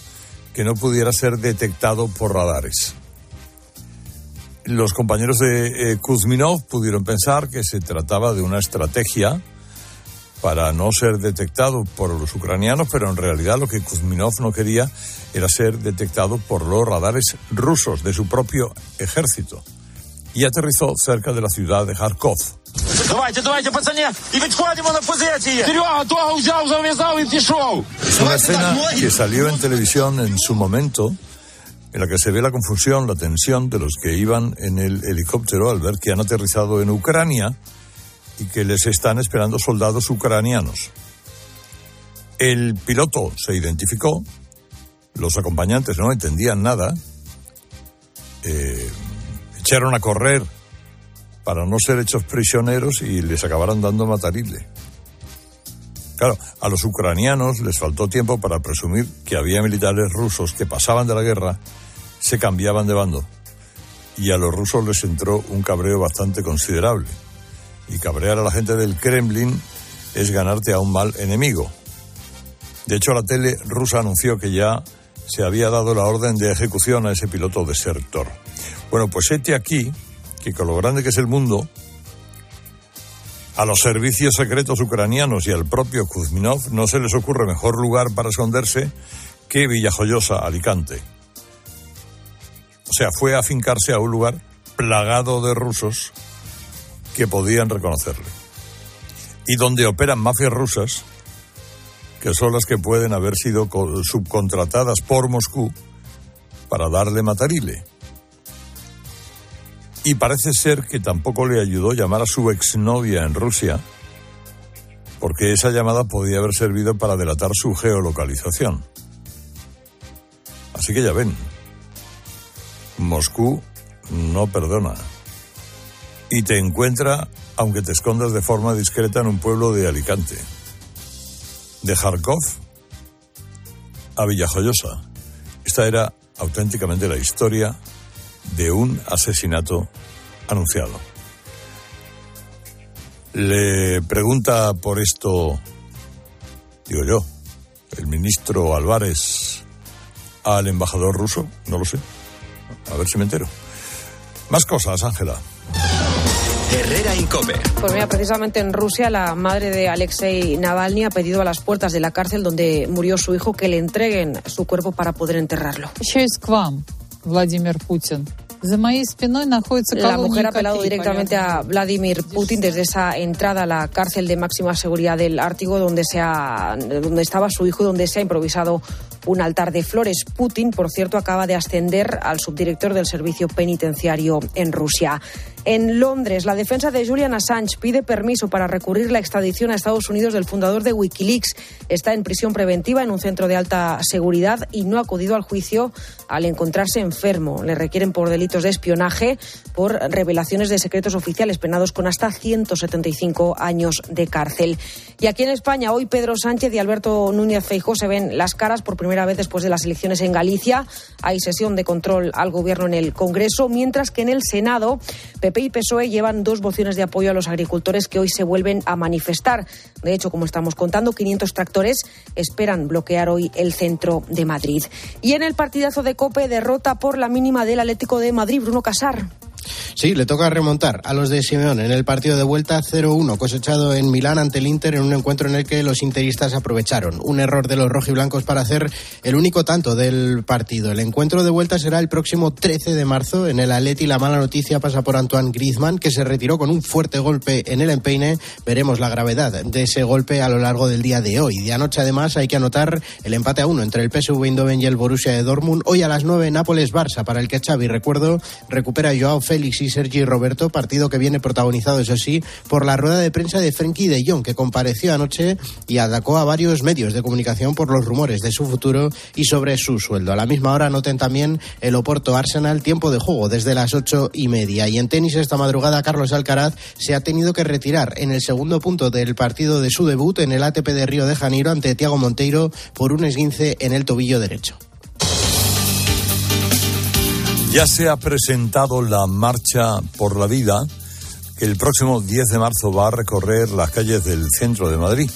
que no pudiera ser detectado por radares. Los compañeros de eh, Kuzminov pudieron pensar que se trataba de una estrategia para no ser detectado por los ucranianos, pero en realidad lo que Kuzminov no quería era ser detectado por los radares rusos de su propio ejército. Y aterrizó cerca de la ciudad de Kharkov. Es una escena que salió en televisión en su momento, en la que se ve la confusión, la tensión de los que iban en el helicóptero al ver que han aterrizado en Ucrania y que les están esperando soldados ucranianos. El piloto se identificó, los acompañantes no entendían nada, eh, echaron a correr para no ser hechos prisioneros y les acabaron dando matarile. Claro, a los ucranianos les faltó tiempo para presumir que había militares rusos que pasaban de la guerra, se cambiaban de bando. Y a los rusos les entró un cabreo bastante considerable. Y cabrear a la gente del Kremlin es ganarte a un mal enemigo. De hecho, la tele rusa anunció que ya se había dado la orden de ejecución a ese piloto desertor. Bueno, pues este aquí, que con lo grande que es el mundo, a los servicios secretos ucranianos y al propio Kuzminov no se les ocurre mejor lugar para esconderse que Villajoyosa, Alicante. O sea, fue a fincarse a un lugar plagado de rusos que podían reconocerle. Y donde operan mafias rusas, que son las que pueden haber sido subcontratadas por Moscú para darle matarile. Y parece ser que tampoco le ayudó llamar a su exnovia en Rusia, porque esa llamada podía haber servido para delatar su geolocalización. Así que ya ven, Moscú no perdona. Y te encuentra aunque te escondas de forma discreta en un pueblo de Alicante. De Kharkov a Villajoyosa. Esta era auténticamente la historia de un asesinato anunciado. Le pregunta por esto, digo yo, el ministro Álvarez al embajador ruso, no lo sé. A ver si me entero. Más cosas, Ángela. Herrera Incope. Pues mira, precisamente en Rusia la madre de Alexei Navalny ha pedido a las puertas de la cárcel donde murió su hijo que le entreguen su cuerpo para poder enterrarlo. Vladimir Putin. La mujer ha apelado directamente a Vladimir Putin desde esa entrada a la cárcel de máxima seguridad del Ártigo, donde, se ha, donde estaba su hijo y donde se ha improvisado un altar de flores. Putin, por cierto, acaba de ascender al subdirector del servicio penitenciario en Rusia. En Londres, la defensa de Julian Assange pide permiso para recurrir la extradición a Estados Unidos del fundador de Wikileaks. Está en prisión preventiva en un centro de alta seguridad y no ha acudido al juicio al encontrarse enfermo. Le requieren por delitos de espionaje por revelaciones de secretos oficiales penados con hasta 175 años de cárcel. Y aquí en España, hoy Pedro Sánchez y Alberto Núñez Feijó se ven las caras por primera vez después de las elecciones en Galicia. Hay sesión de control al gobierno en el Congreso, mientras que en el Senado PP y PSOE llevan dos mociones de apoyo a los agricultores que hoy se vuelven a manifestar. De hecho, como estamos contando, 500 tractores esperan bloquear hoy el centro de Madrid. Y en el partidazo de Cope, derrota por la mínima del Atlético de Madrid, Bruno Casar. Sí, le toca remontar a los de Simeón en el partido de vuelta 0-1 cosechado en Milán ante el Inter en un encuentro en el que los interistas aprovecharon un error de los rojiblancos para hacer el único tanto del partido. El encuentro de vuelta será el próximo 13 de marzo en el Atleti. La mala noticia pasa por Antoine Griezmann que se retiró con un fuerte golpe en el empeine. Veremos la gravedad de ese golpe a lo largo del día de hoy. De anoche además hay que anotar el empate a uno entre el PSV Eindhoven y el Borussia de Dortmund. Hoy a las 9 Nápoles-Barça para el que Xavi, recuerdo, recupera Joao Félix y Sergi Roberto, partido que viene protagonizado, eso sí, por la rueda de prensa de Frenkie de Jong, que compareció anoche y atacó a varios medios de comunicación por los rumores de su futuro y sobre su sueldo. A la misma hora noten también el Oporto Arsenal tiempo de juego desde las ocho y media. Y en tenis esta madrugada Carlos Alcaraz se ha tenido que retirar en el segundo punto del partido de su debut en el ATP de Río de Janeiro ante Tiago Monteiro por un esguince en el tobillo derecho. Ya se ha presentado la Marcha por la Vida, que el próximo 10 de marzo va a recorrer las calles del centro de Madrid.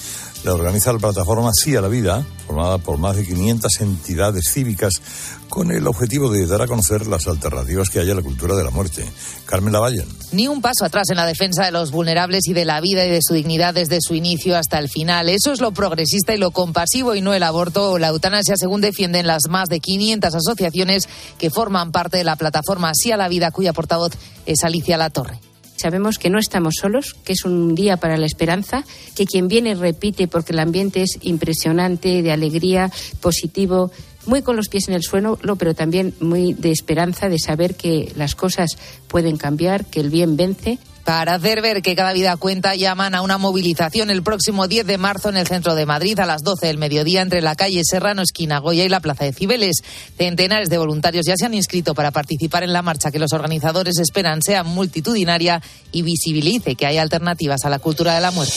La organiza la plataforma Sí a la Vida, formada por más de 500 entidades cívicas, con el objetivo de dar a conocer las alternativas que hay a la cultura de la muerte. Carmen Lavalle. Ni un paso atrás en la defensa de los vulnerables y de la vida y de su dignidad desde su inicio hasta el final. Eso es lo progresista y lo compasivo y no el aborto o la eutanasia, según defienden las más de 500 asociaciones que forman parte de la plataforma Sí a la Vida, cuya portavoz es Alicia Latorre. Sabemos que no estamos solos, que es un día para la esperanza, que quien viene repite porque el ambiente es impresionante, de alegría, positivo, muy con los pies en el suelo, pero también muy de esperanza, de saber que las cosas pueden cambiar, que el bien vence. Para hacer ver que cada vida cuenta, llaman a una movilización el próximo 10 de marzo en el centro de Madrid a las 12 del mediodía entre la calle Serrano, esquina Goya y la Plaza de Cibeles. Centenares de voluntarios ya se han inscrito para participar en la marcha que los organizadores esperan sea multitudinaria y visibilice que hay alternativas a la cultura de la muerte.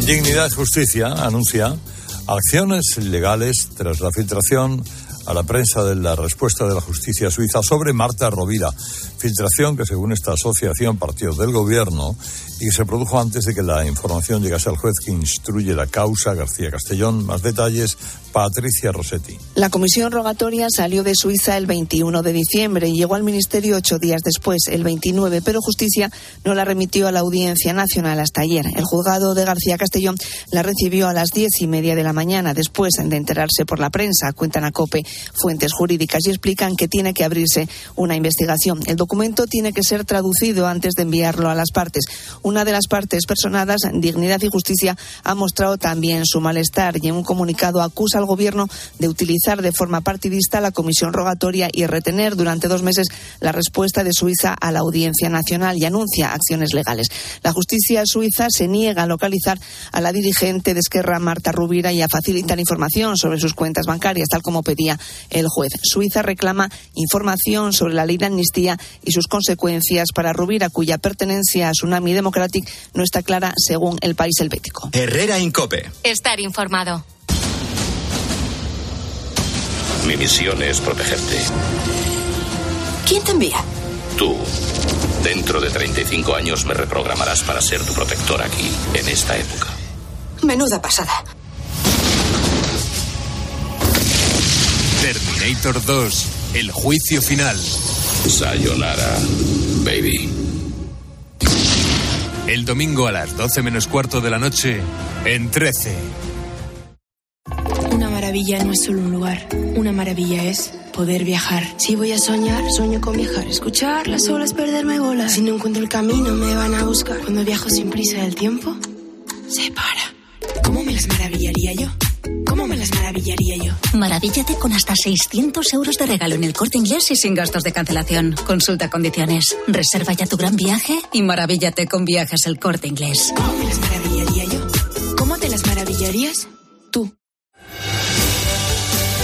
Dignidad Justicia anuncia acciones legales tras la filtración a la prensa de la respuesta de la justicia suiza sobre Marta Rovira, filtración que según esta asociación partió del gobierno y se produjo antes de que la información llegase al juez que instruye la causa, García Castellón. Más detalles, Patricia Rossetti. La comisión rogatoria salió de Suiza el 21 de diciembre y llegó al Ministerio ocho días después, el 29, pero Justicia no la remitió a la Audiencia Nacional hasta ayer. El juzgado de García Castellón la recibió a las diez y media de la mañana, después de enterarse por la prensa, cuentan a COPE fuentes jurídicas y explican que tiene que abrirse una investigación. El documento tiene que ser traducido antes de enviarlo a las partes. Una de las partes personadas, Dignidad y Justicia, ha mostrado también su malestar y en un comunicado acusa al Gobierno de utilizar de forma partidista la comisión rogatoria y retener durante dos meses la respuesta de Suiza a la Audiencia Nacional y anuncia acciones legales. La justicia suiza se niega a localizar a la dirigente de Esquerra, Marta Rubira, y a facilitar información sobre sus cuentas bancarias, tal como pedía el juez. Suiza reclama información sobre la ley de amnistía y sus consecuencias para Rubira, cuya pertenencia a Tsunami Democrático no está clara según el país helvético. Herrera Incope. Estar informado. Mi misión es protegerte. ¿Quién te envía? Tú. Dentro de 35 años me reprogramarás para ser tu protector aquí, en esta época. Menuda pasada. Terminator 2, el juicio final. Sayonara, baby. El domingo a las 12 menos cuarto de la noche, en 13. Una maravilla no es solo un lugar. Una maravilla es poder viajar. Si voy a soñar, sueño con viajar. Escuchar las olas, perderme bola. Si no encuentro el camino, me van a buscar. Cuando viajo sin prisa, el tiempo se para. ¿Cómo me las maravillaría yo? ¿Cómo me las maravillaría yo? Maravíllate con hasta 600 euros de regalo en el corte inglés y sin gastos de cancelación. Consulta condiciones. Reserva ya tu gran viaje y maravíllate con viajes el corte inglés. ¿Cómo me las maravillaría yo? ¿Cómo te las maravillarías? Tú.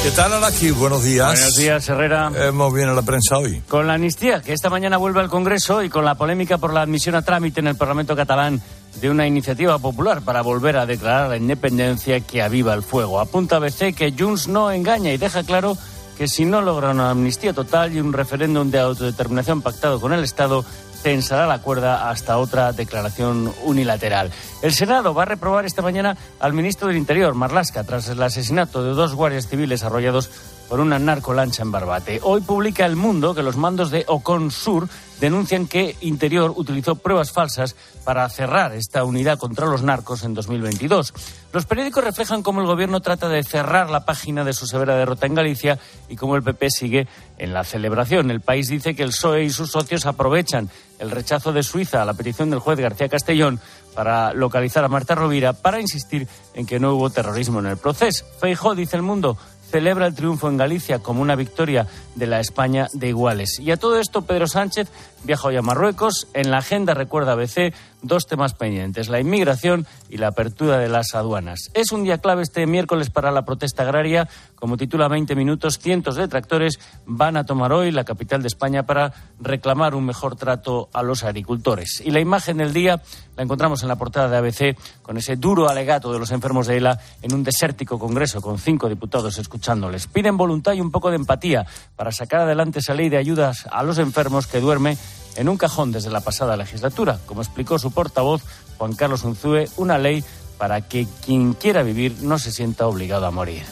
¿Qué tal, Alaki? Buenos días. Buenos días, Herrera. Hemos bien a la prensa hoy. Con la amnistía, que esta mañana vuelve al Congreso, y con la polémica por la admisión a trámite en el Parlamento catalán de una iniciativa popular para volver a declarar la independencia que aviva el fuego. Apunta ABC que Junts no engaña y deja claro que si no logra una amnistía total y un referéndum de autodeterminación pactado con el Estado, tensará la cuerda hasta otra declaración unilateral. El Senado va a reprobar esta mañana al ministro del Interior, Marlasca, tras el asesinato de dos guardias civiles arrollados por una narcolancha en Barbate. Hoy publica El Mundo que los mandos de Ocon Sur denuncian que Interior utilizó pruebas falsas para cerrar esta unidad contra los narcos en 2022. Los periódicos reflejan cómo el gobierno trata de cerrar la página de su severa derrota en Galicia y cómo el PP sigue en la celebración. El país dice que el PSOE y sus socios aprovechan el rechazo de Suiza a la petición del juez García Castellón para localizar a Marta Rovira para insistir en que no hubo terrorismo en el proceso. Feijó, dice el mundo, celebra el triunfo en Galicia como una victoria de la España de iguales. Y a todo esto, Pedro Sánchez viaja hoy a Marruecos. En la agenda, recuerda ABC, dos temas pendientes, la inmigración y la apertura de las aduanas. Es un día clave este miércoles para la protesta agraria. Como titula 20 minutos, cientos de tractores van a tomar hoy la capital de España para reclamar un mejor trato a los agricultores. Y la imagen del día la encontramos en la portada de ABC con ese duro alegato de los enfermos de ELA en un desértico congreso con cinco diputados escuchándoles. Piden voluntad y un poco de empatía para sacar adelante esa ley de ayudas a los enfermos que duerme en un cajón desde la pasada legislatura. Como explicó su portavoz, Juan Carlos Unzúe, una ley para que quien quiera vivir no se sienta obligado a morir.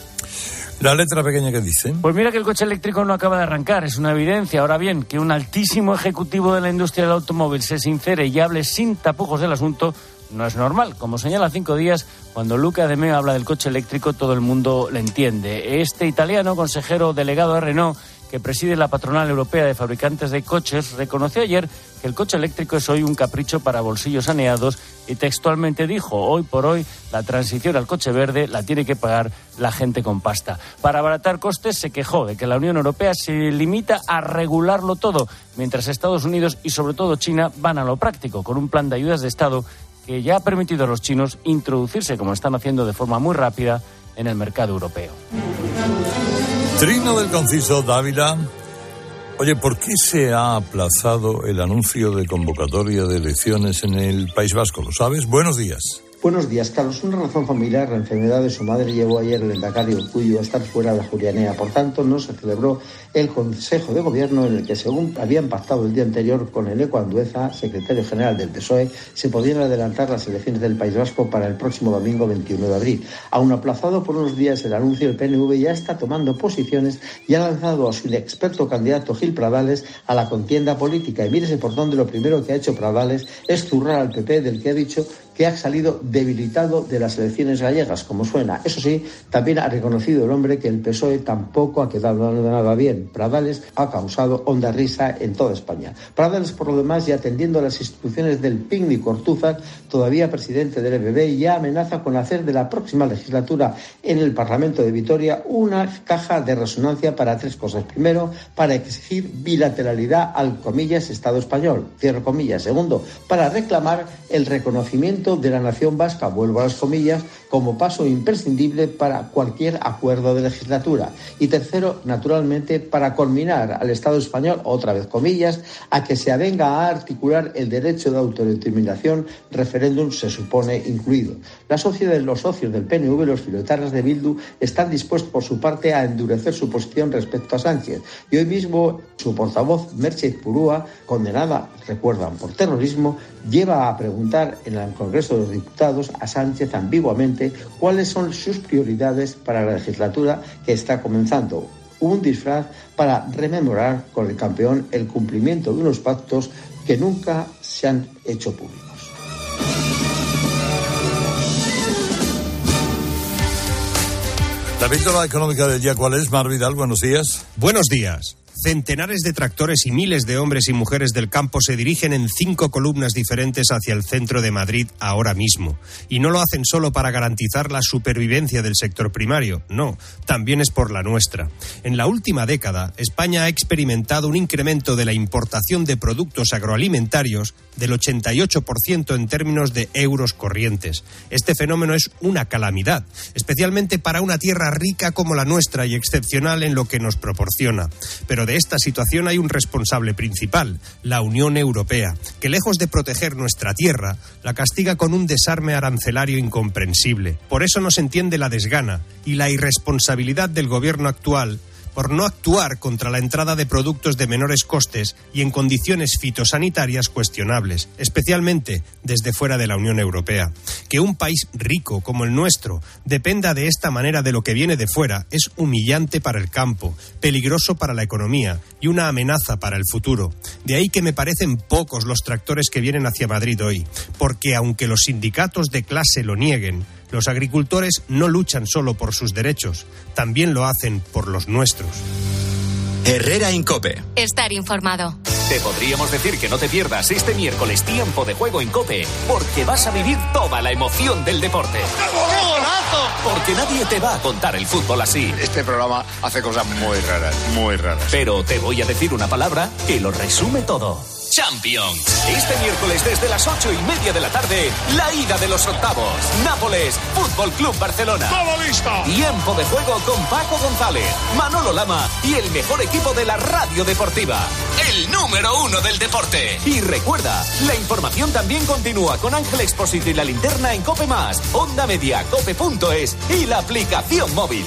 La letra pequeña que dice. Pues mira que el coche eléctrico no acaba de arrancar, es una evidencia. Ahora bien, que un altísimo ejecutivo de la industria del automóvil se sincere y hable sin tapujos del asunto no es normal. Como señala cinco días, cuando Luca de Meo habla del coche eléctrico, todo el mundo le entiende. Este italiano, consejero delegado de Renault, que preside la patronal europea de fabricantes de coches, reconoció ayer que el coche eléctrico es hoy un capricho para bolsillos saneados y textualmente dijo, hoy por hoy la transición al coche verde la tiene que pagar la gente con pasta. Para abaratar costes se quejó de que la Unión Europea se limita a regularlo todo, mientras Estados Unidos y sobre todo China van a lo práctico, con un plan de ayudas de Estado que ya ha permitido a los chinos introducirse, como están haciendo de forma muy rápida, en el mercado europeo. Trino del Conciso Dávila. Oye, ¿por qué se ha aplazado el anuncio de convocatoria de elecciones en el País Vasco? ¿Lo sabes? Buenos días. Buenos días, Carlos. Una razón familiar, la enfermedad de su madre llevó ayer el endacario Cuyo a estar fuera de Julianea. Por tanto, no se celebró el Consejo de Gobierno en el que, según habían pactado el día anterior con el Andueza, secretario general del PSOE, se podían adelantar las elecciones del País Vasco para el próximo domingo 21 de abril. Aún aplazado por unos días el anuncio, el PNV ya está tomando posiciones y ha lanzado a su experto candidato Gil Pradales a la contienda política. Y mírese por dónde lo primero que ha hecho Pradales es zurrar al PP del que ha dicho que ha salido debilitado de las elecciones gallegas, como suena. Eso sí, también ha reconocido el hombre que el PSOE tampoco ha quedado nada bien. Pradales ha causado honda risa en toda España. Pradales, por lo demás, y atendiendo a las instituciones del PIN y Cortúzar, todavía presidente del EBB, ya amenaza con hacer de la próxima legislatura en el Parlamento de Vitoria una caja de resonancia para tres cosas. Primero, para exigir bilateralidad al comillas Estado español. Cierro comillas. Segundo, para reclamar el reconocimiento de la nación vasca, vuelvo a las comillas, como paso imprescindible para cualquier acuerdo de legislatura. Y tercero, naturalmente, para culminar al Estado español, otra vez comillas, a que se avenga a articular el derecho de autodeterminación, referéndum se supone incluido. La sociedad, los socios del PNV los filotarras de Bildu están dispuestos por su parte a endurecer su posición respecto a Sánchez. Y hoy mismo su portavoz, Merche Purúa, condenada, recuerdan, por terrorismo, lleva a preguntar en el Congreso de los Diputados a Sánchez ambiguamente cuáles son sus prioridades para la legislatura que está comenzando. Un disfraz para rememorar con el campeón el cumplimiento de unos pactos que nunca se han hecho públicos. La víctima económica del día, ¿cuál es? Mar Vidal, buenos días. Buenos días. Centenares de tractores y miles de hombres y mujeres del campo se dirigen en cinco columnas diferentes hacia el centro de Madrid ahora mismo. Y no lo hacen solo para garantizar la supervivencia del sector primario, no, también es por la nuestra. En la última década, España ha experimentado un incremento de la importación de productos agroalimentarios del 88% en términos de euros corrientes. Este fenómeno es una calamidad, especialmente para una tierra rica como la nuestra y excepcional en lo que nos proporciona. Pero esta situación hay un responsable principal, la Unión Europea, que lejos de proteger nuestra tierra, la castiga con un desarme arancelario incomprensible. Por eso no se entiende la desgana y la irresponsabilidad del gobierno actual por no actuar contra la entrada de productos de menores costes y en condiciones fitosanitarias cuestionables, especialmente desde fuera de la Unión Europea. Que un país rico como el nuestro dependa de esta manera de lo que viene de fuera es humillante para el campo, peligroso para la economía y una amenaza para el futuro. De ahí que me parecen pocos los tractores que vienen hacia Madrid hoy, porque aunque los sindicatos de clase lo nieguen, los agricultores no luchan solo por sus derechos, también lo hacen por los nuestros. Herrera Incope. Estar informado. Te podríamos decir que no te pierdas este miércoles tiempo de juego en Cope, porque vas a vivir toda la emoción del deporte. Porque nadie te va a contar el fútbol así. Este programa hace cosas muy raras, muy raras. Pero te voy a decir una palabra que lo resume todo. Champions. Este miércoles desde las ocho y media de la tarde, la ida de los octavos. Nápoles, Fútbol Club Barcelona. ¡Todo listo! Tiempo de juego con Paco González, Manolo Lama y el mejor equipo de la radio deportiva. El número uno del deporte. Y recuerda, la información también continúa con Ángel Expósito y la linterna en Cope Más, Onda Media, Cope.es y la aplicación móvil.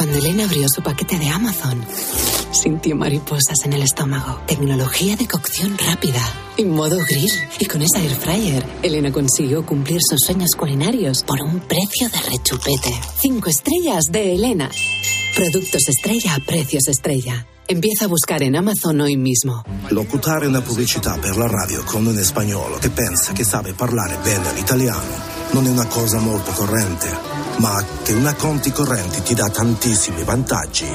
Cuando Elena abrió su paquete de Amazon, sintió mariposas en el estómago. Tecnología de cocción rápida y modo grill. Y con esa air fryer, Elena consiguió cumplir sus sueños culinarios por un precio de rechupete. Cinco estrellas de Elena. Productos estrella a precios estrella. Empieza a buscar en Amazon hoy mismo. Locutare una pubblicità per la radio con un spagnolo che pensa che sabe parlare bene l'italiano non è una cosa molto corrente, ma che una conti correnti ti dà tantissimi vantaggi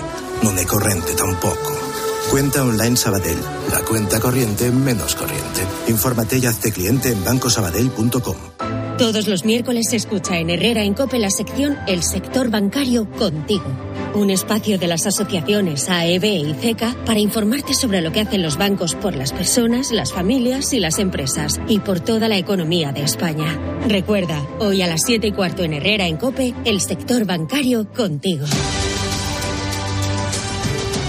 non è corrente tampoco. Cuenta online Sabadell, la cuenta corriente menos corriente. Infórmate y hazte cliente en bancosabadell.com. Todos los miércoles se escucha en Herrera en Cope la sección El sector bancario contigo. Un espacio de las asociaciones AEB y CECA para informarte sobre lo que hacen los bancos por las personas, las familias y las empresas y por toda la economía de España. Recuerda, hoy a las 7 y cuarto en Herrera en Cope, el sector bancario contigo.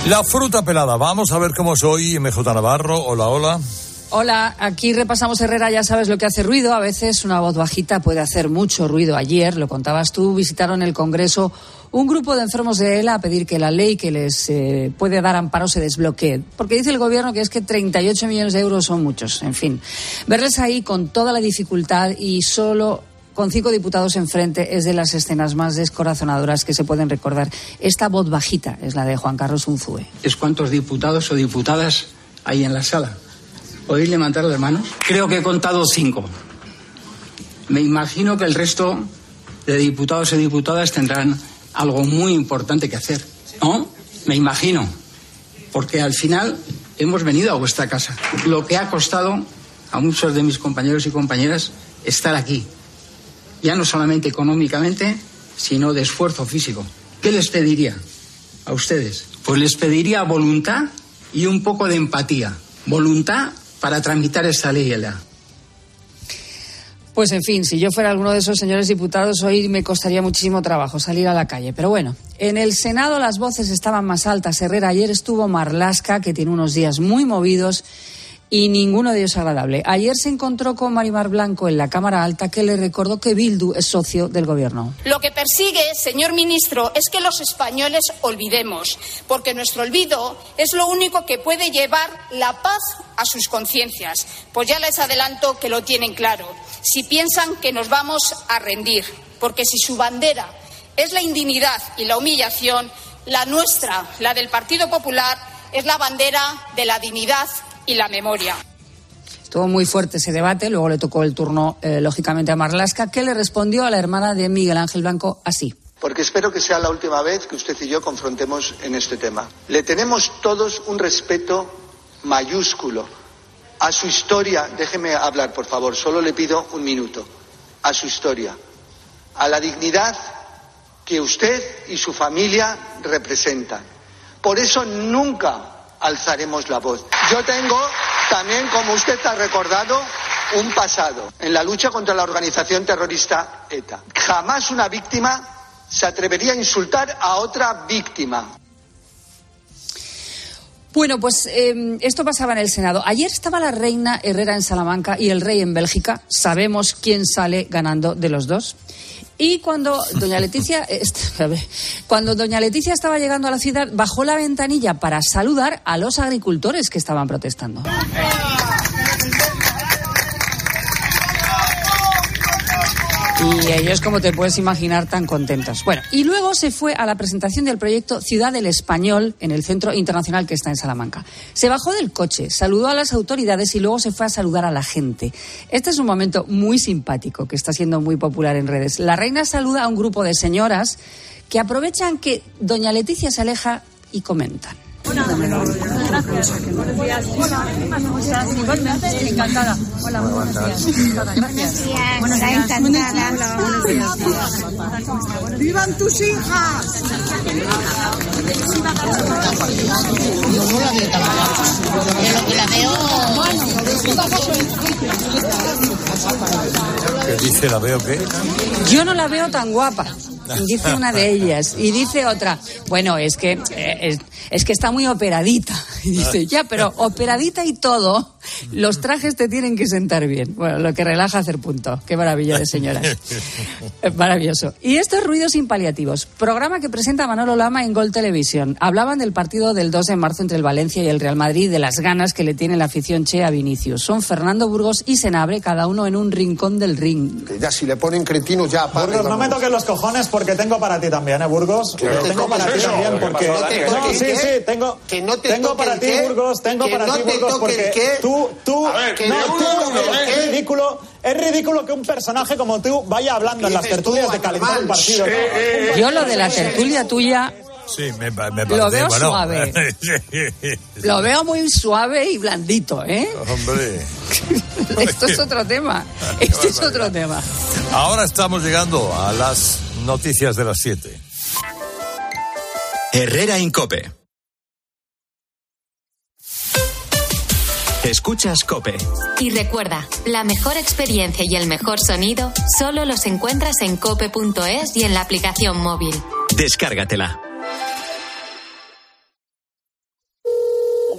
La fruta pelada. Vamos a ver cómo soy MJ Navarro. Hola, hola. Hola, aquí repasamos Herrera, ya sabes lo que hace ruido. A veces una voz bajita puede hacer mucho ruido. Ayer, lo contabas tú, visitaron el Congreso un grupo de enfermos de ELA a pedir que la ley que les eh, puede dar amparo se desbloquee. Porque dice el gobierno que es que 38 millones de euros son muchos. En fin, verles ahí con toda la dificultad y solo con cinco diputados enfrente es de las escenas más descorazonadoras que se pueden recordar. Esta voz bajita es la de Juan Carlos Unzúe. ¿Es cuántos diputados o diputadas hay en la sala? ¿Podéis levantar las manos? Creo que he contado cinco. Me imagino que el resto de diputados y diputadas tendrán algo muy importante que hacer. ¿No? Me imagino. Porque al final hemos venido a vuestra casa. Lo que ha costado a muchos de mis compañeros y compañeras estar aquí. Ya no solamente económicamente, sino de esfuerzo físico. ¿Qué les pediría a ustedes? Pues les pediría voluntad y un poco de empatía. Voluntad para tramitar esta ley. Pues en fin, si yo fuera alguno de esos señores diputados, hoy me costaría muchísimo trabajo salir a la calle. Pero bueno, en el Senado las voces estaban más altas. Herrera ayer estuvo Marlasca, que tiene unos días muy movidos y ninguno de ellos agradable. Ayer se encontró con Marimar Blanco en la Cámara Alta que le recordó que Bildu es socio del gobierno. Lo que persigue, señor ministro, es que los españoles olvidemos, porque nuestro olvido es lo único que puede llevar la paz a sus conciencias. Pues ya les adelanto que lo tienen claro. Si piensan que nos vamos a rendir, porque si su bandera es la indignidad y la humillación, la nuestra, la del Partido Popular, es la bandera de la dignidad y la memoria. Estuvo muy fuerte ese debate, luego le tocó el turno, eh, lógicamente, a Marlasca, que le respondió a la hermana de Miguel Ángel Blanco así. Porque espero que sea la última vez que usted y yo confrontemos en este tema. Le tenemos todos un respeto mayúsculo a su historia. Déjeme hablar, por favor, solo le pido un minuto. A su historia, a la dignidad que usted y su familia representan. Por eso nunca alzaremos la voz. Yo tengo también, como usted ha recordado, un pasado en la lucha contra la organización terrorista ETA. Jamás una víctima se atrevería a insultar a otra víctima. Bueno, pues eh, esto pasaba en el Senado. Ayer estaba la reina Herrera en Salamanca y el rey en Bélgica. Sabemos quién sale ganando de los dos. Y cuando doña Leticia, <laughs> <laughs> este, cuando doña Leticia estaba llegando a la ciudad, bajó la ventanilla para saludar a los agricultores que estaban protestando. Y ellos, como te puedes imaginar, tan contentos. Bueno, y luego se fue a la presentación del proyecto Ciudad del Español en el Centro Internacional que está en Salamanca. Se bajó del coche, saludó a las autoridades y luego se fue a saludar a la gente. Este es un momento muy simpático que está siendo muy popular en redes. La reina saluda a un grupo de señoras que aprovechan que doña Leticia se aleja y comentan. Hola, buenos días. Hola, igualmente, encantada. Hola, buenos días. Gracias. Buenos días. Encantada. Buenos días. ¡Vivan tus hijas! La ¿Qué dice la veo qué? Yo no la veo tan guapa. Dice una de ellas. Y dice otra, bueno, es que, eh, es, que está muy operadita. <laughs> Y dice, ya, pero operadita y todo, los trajes te tienen que sentar bien. Bueno, lo que relaja hacer punto. Qué maravilla de señoras. <laughs> Maravilloso. Y estos ruidos impaliativos. Programa que presenta Manolo Lama en Gol Televisión. Hablaban del partido del 2 de marzo entre el Valencia y el Real Madrid, de las ganas que le tiene la afición Che a Vinicius. Son Fernando Burgos y Senabre, cada uno en un rincón del ring. ya si le ponen cretinos ya Burgos, no me toques los cojones porque tengo para ti también, ¿eh, Burgos? tengo para ti también porque... No, sí, sí, tengo, tengo para ti, Burgos, tengo para ti, Burgos, porque tú, tú, no, tú, es ridículo, es ridículo que un personaje como tú vaya hablando en las tertulias de calentar un partido. Yo lo de la tertulia tuya Sí, me, me Lo veo suave. <laughs> Lo veo muy suave y blandito, ¿eh? Hombre. <laughs> Esto es otro tema. Esto es otro tema. Ahora estamos llegando a las noticias de las 7. Herrera Incope. Escuchas Cope. Y recuerda, la mejor experiencia y el mejor sonido solo los encuentras en cope.es y en la aplicación móvil. Descárgatela.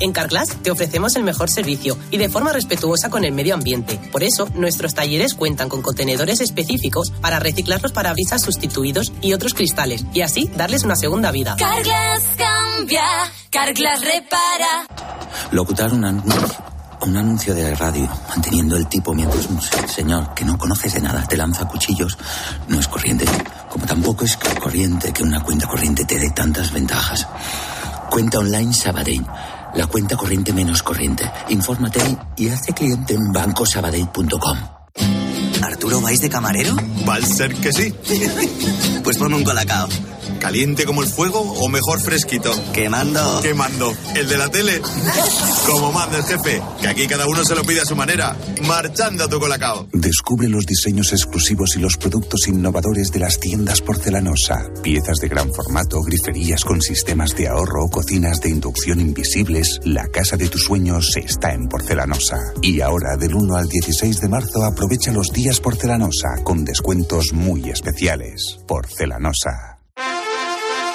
En Carglass te ofrecemos el mejor servicio y de forma respetuosa con el medio ambiente. Por eso, nuestros talleres cuentan con contenedores específicos para reciclar los parabrisas sustituidos y otros cristales y así darles una segunda vida. Carglass cambia, Carglass repara. Locutar un anuncio, un anuncio de radio, manteniendo el tipo mientras un señor que no conoces de nada te lanza cuchillos, no es corriente. Como tampoco es corriente que una cuenta corriente te dé tantas ventajas. Cuenta online Sabadell la cuenta corriente menos corriente. Infórmate y hazte cliente en bancosabadell.com. ¿Arturo vais de camarero? Va a ser que sí. <laughs> pues ponme un colacao. ¿Caliente como el fuego o mejor fresquito? Quemando. Quemando. ¿El de la tele? como manda el jefe, que aquí cada uno se lo pide a su manera. Marchando a tu colacao. Descubre los diseños exclusivos y los productos innovadores de las tiendas porcelanosa. Piezas de gran formato, griferías con sistemas de ahorro, cocinas de inducción invisibles. La casa de tus sueños está en porcelanosa. Y ahora, del 1 al 16 de marzo, aprovecha los días porcelanosa con descuentos muy especiales. Porcelanosa.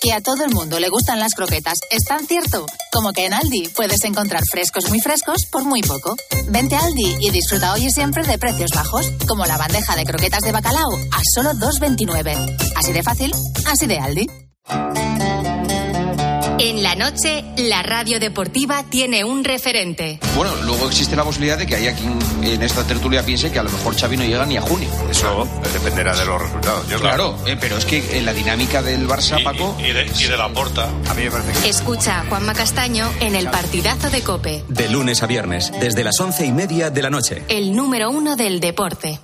Que a todo el mundo le gustan las croquetas es tan cierto como que en Aldi puedes encontrar frescos muy frescos por muy poco. Vente a Aldi y disfruta hoy y siempre de precios bajos, como la bandeja de croquetas de bacalao a solo 2,29. Así de fácil, así de Aldi. En la noche, la radio deportiva tiene un referente. Bueno, luego existe la posibilidad de que haya quien en esta tertulia piense que a lo mejor Xavi no llega ni a junio. Eso dependerá de los resultados. claro, eh, pero es que en la dinámica del Barça, Paco... Y, de, la porta. A mí me parece que... Escucha a Juanma Castaño en el partidazo de COPE. De lunes a viernes, desde las once y media de la noche. El número uno del deporte.